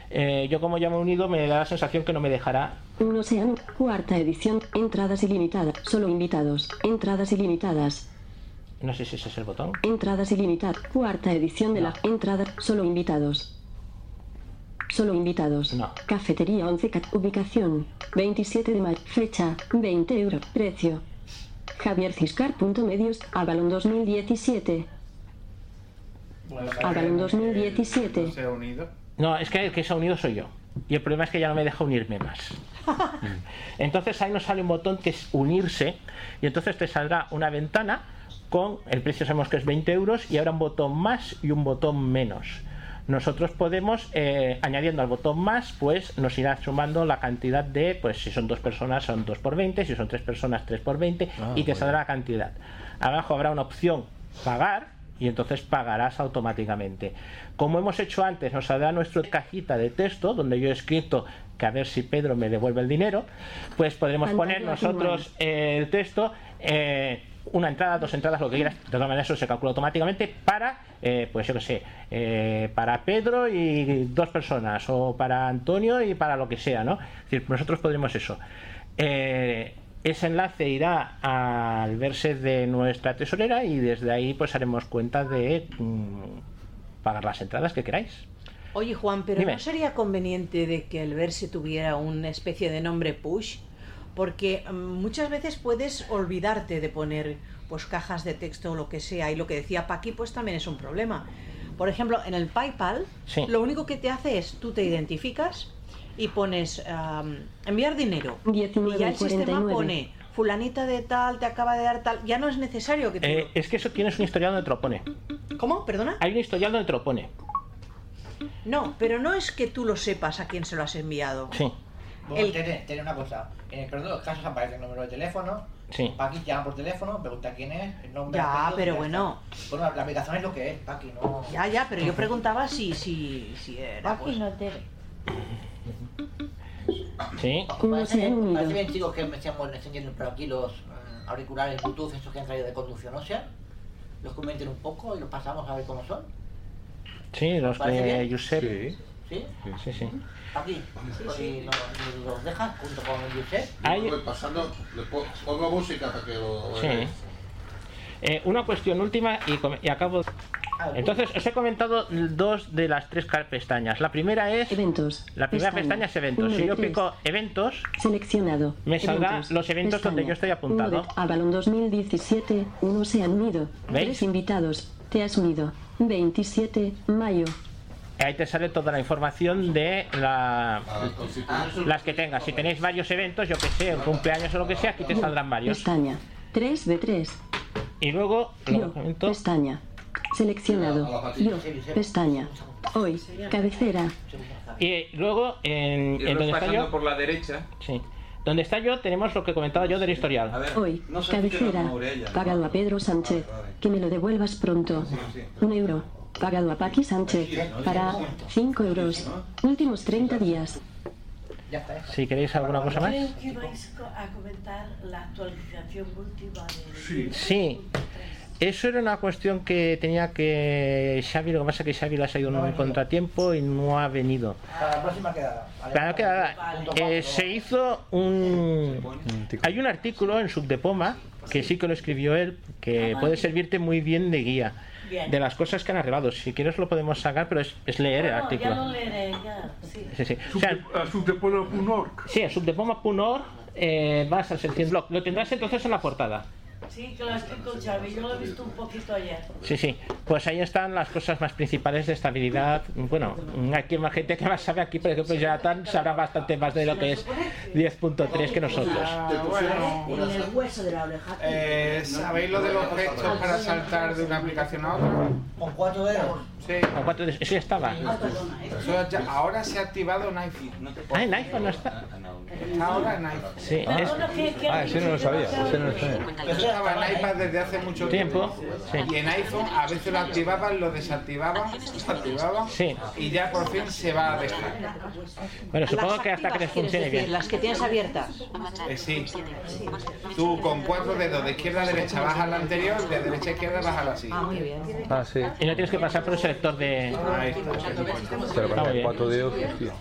Eh, yo como ya me he unido me da la sensación que no me dejará. Uno se han cuarta edición. Entradas ilimitadas. Solo invitados. Entradas ilimitadas. No sé si ese es el botón. Entradas ilimitadas. Cuarta edición de la entrada. Solo invitados. Solo invitados. Cafetería 11 Cat. Ubicación. 27 de mayo. Fecha. 20 euros. Precio. Javier Ciscar. Punto medios. Avalon 2017. Avalon 2017. ¿Se ha unido? No, es que el que se ha unido soy yo. Y el problema es que ya no me deja unirme más. Entonces ahí nos sale un botón que es unirse. Y entonces te saldrá una ventana con el precio sabemos que es 20 euros y ahora un botón más y un botón menos. Nosotros podemos, eh, añadiendo al botón más, pues nos irá sumando la cantidad de, pues si son dos personas son 2 por 20, si son tres personas 3 por 20 Ah, y te bueno. saldrá la cantidad. Abajo habrá una opción pagar y entonces pagarás automáticamente. Como hemos hecho antes, nos saldrá nuestra cajita de texto donde yo he escrito que a ver si Pedro me devuelve el dinero, pues podremos poner nosotros eh, el texto, eh, una entrada, dos entradas, lo que quieras, de todas maneras eso se calcula automáticamente para, eh, pues yo que sé, eh, para Pedro y dos personas, o para Antonio y para lo que sea, ¿no? Es decir, nosotros podremos eso. Eh, ese enlace irá al verse de nuestra tesorera y desde ahí pues haremos cuenta de mm, pagar las entradas que queráis. Oye Juan, pero Dime. ¿no sería conveniente de que el verse tuviera una especie de nombre push? Porque mm, muchas veces puedes olvidarte de poner pues cajas de texto o lo que sea y lo que decía Paqui pues también es un problema. Por ejemplo, en el PayPal Sí. lo único que te hace es tú te identificas y pones enviar dinero 19 y ya el sistema 49. pone fulanita de tal te acaba de dar tal, ya no es necesario que tú Eh, es que eso tienes un historial donde te lo pone. ¿Cómo? ¿Perdona? Hay un historial donde te lo pone. No, pero no es que tú lo sepas a quién se lo has enviado. Sí. El- tiene, tiene una cosa. En el peor de los casos aparece el número de teléfono. Sí. Paqui llama por teléfono, pregunta quién es, el nombre. Ya, pero bueno. está. Bueno, la aplicación es lo que es, Paqui, no. Ya, ya, pero yo preguntaba si, si, si era. Aquí pues- no te... Sí. Parece, bien- parece bien, chicos, que me estemos enseñando por aquí los mm, auriculares Bluetooth, estos que han traído de conducción ósea. Los comenten un poco y los pasamos a ver cómo son. Sí, los ¿Parece de bien? Josep. ¿Sí? Sí, sí. Aquí. Y los, los dejas junto con el Josep. Voy pasando, le pongo música para que lo Sí. Eh, una cuestión última y, acabo. Entonces, os he comentado dos de las tres pestañas. La primera es. Eventos. La primera pestaña es eventos. Si yo tres. pico eventos, Seleccionado. Me saldrá los eventos donde yo estoy apuntado. Avalon 2017. Uno se han unido. ¿Veis? Tres invitados. Te has unido. 27. Mayo. Ahí te sale toda la información de la, las que tengas. Si tenéis varios eventos, yo que sé, un cumpleaños o lo que sea, aquí te saldrán varios. Pestaña. 3 de 3. Y luego, Yo. lo comento. Pestaña. Seleccionado. Yo. Pestaña. Hoy. Cabecera. Y luego, en, en donde está yo. por la derecha. Sí. Donde está yo, tenemos lo que comentaba yo del historial. Hoy. Cabecera. Pagado a Pedro Sánchez. Que me lo devuelvas pronto. Un euro. Pagado a Paqui Sánchez. Para 5 euros. Últimos 30 días. Si queréis alguna cosa más. Que vais a comentar la actualización última de... Sí. Eso era una cuestión que tenía que Xavi, lo que pasa es que Xavi le ha salido un contratiempo y no ha venido. Para la próxima quedada. Para la quedada, eh, se hizo un... Hay un artículo en Subdepoma, que sí que lo escribió él, que puede servirte muy bien de guía. Bien. De las cosas que han arreglado. Si quieres lo podemos sacar, pero es, es leer el artículo. ya lo leeré, ya, sí. Sí, sí. O sea, subdepoma.org. Sí, a subdepoma.org eh, vas al sección blog. Lo tendrás entonces en la portada. Sí, que Xavi, yo lo he visto un poquito ayer. Sí, sí. Pues ahí están las cosas más principales de estabilidad. Bueno, aquí más gente que más sabe aquí, por ejemplo, Jonathan sabrá bastante más de lo que es 10.3 que nosotros. Ah, bueno, En el hueso de la oreja. eh, ¿sabéis lo de los gestos para saltar de una aplicación a otra? Con cuatro dedos. Sí. ¿Con cuatro de- Eso ya estaba. Ahora se ha activado en iPhone. Ah, en iPhone no está. Está ahora en iPhone. Sí, es- Ah, ese no lo sabía, ese no lo sabía. Eso estaba en iPad desde hace mucho Tiempo, tiempo. Y en iPhone a veces lo activaban, lo desactivaban, lo activaban. Sí. Y ya por fin se va a dejar. Bueno, supongo que hasta que les funcione decir, bien. Las que tienes abiertas. Eh, sí. Tú con cuatro dedos de izquierda a derecha bajas al anterior, de derecha a izquierda bajas así. Ah, muy bien. Ah, sí. Y no tienes que pasar por el selector de. Ahí está. Pero Está para cuatro dedos, tío.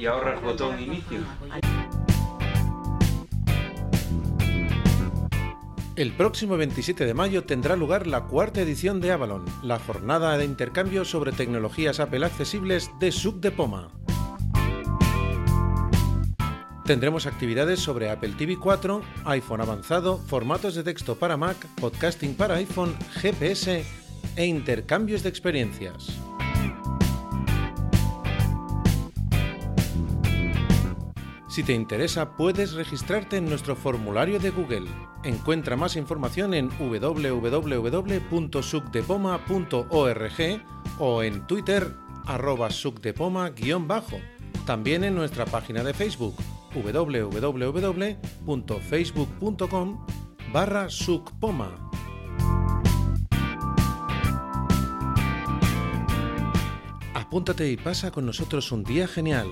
Y ahorras botón inicio. El próximo 27 de mayo tendrá lugar la cuarta edición de Avalon, la jornada de intercambio sobre tecnologías Apple accesibles de Sub de Poma. Tendremos actividades sobre Apple TV 4, iPhone avanzado, formatos de texto para Mac, podcasting para iPhone, GPS e intercambios de experiencias. Si te interesa, puedes registrarte en nuestro formulario de Google. Encuentra más información en www.sucdepoma.org o en Twitter arroba sucdepoma-bajo. También en nuestra página de Facebook www.facebook.com barra sucpoma. Apúntate y pasa con nosotros un día genial.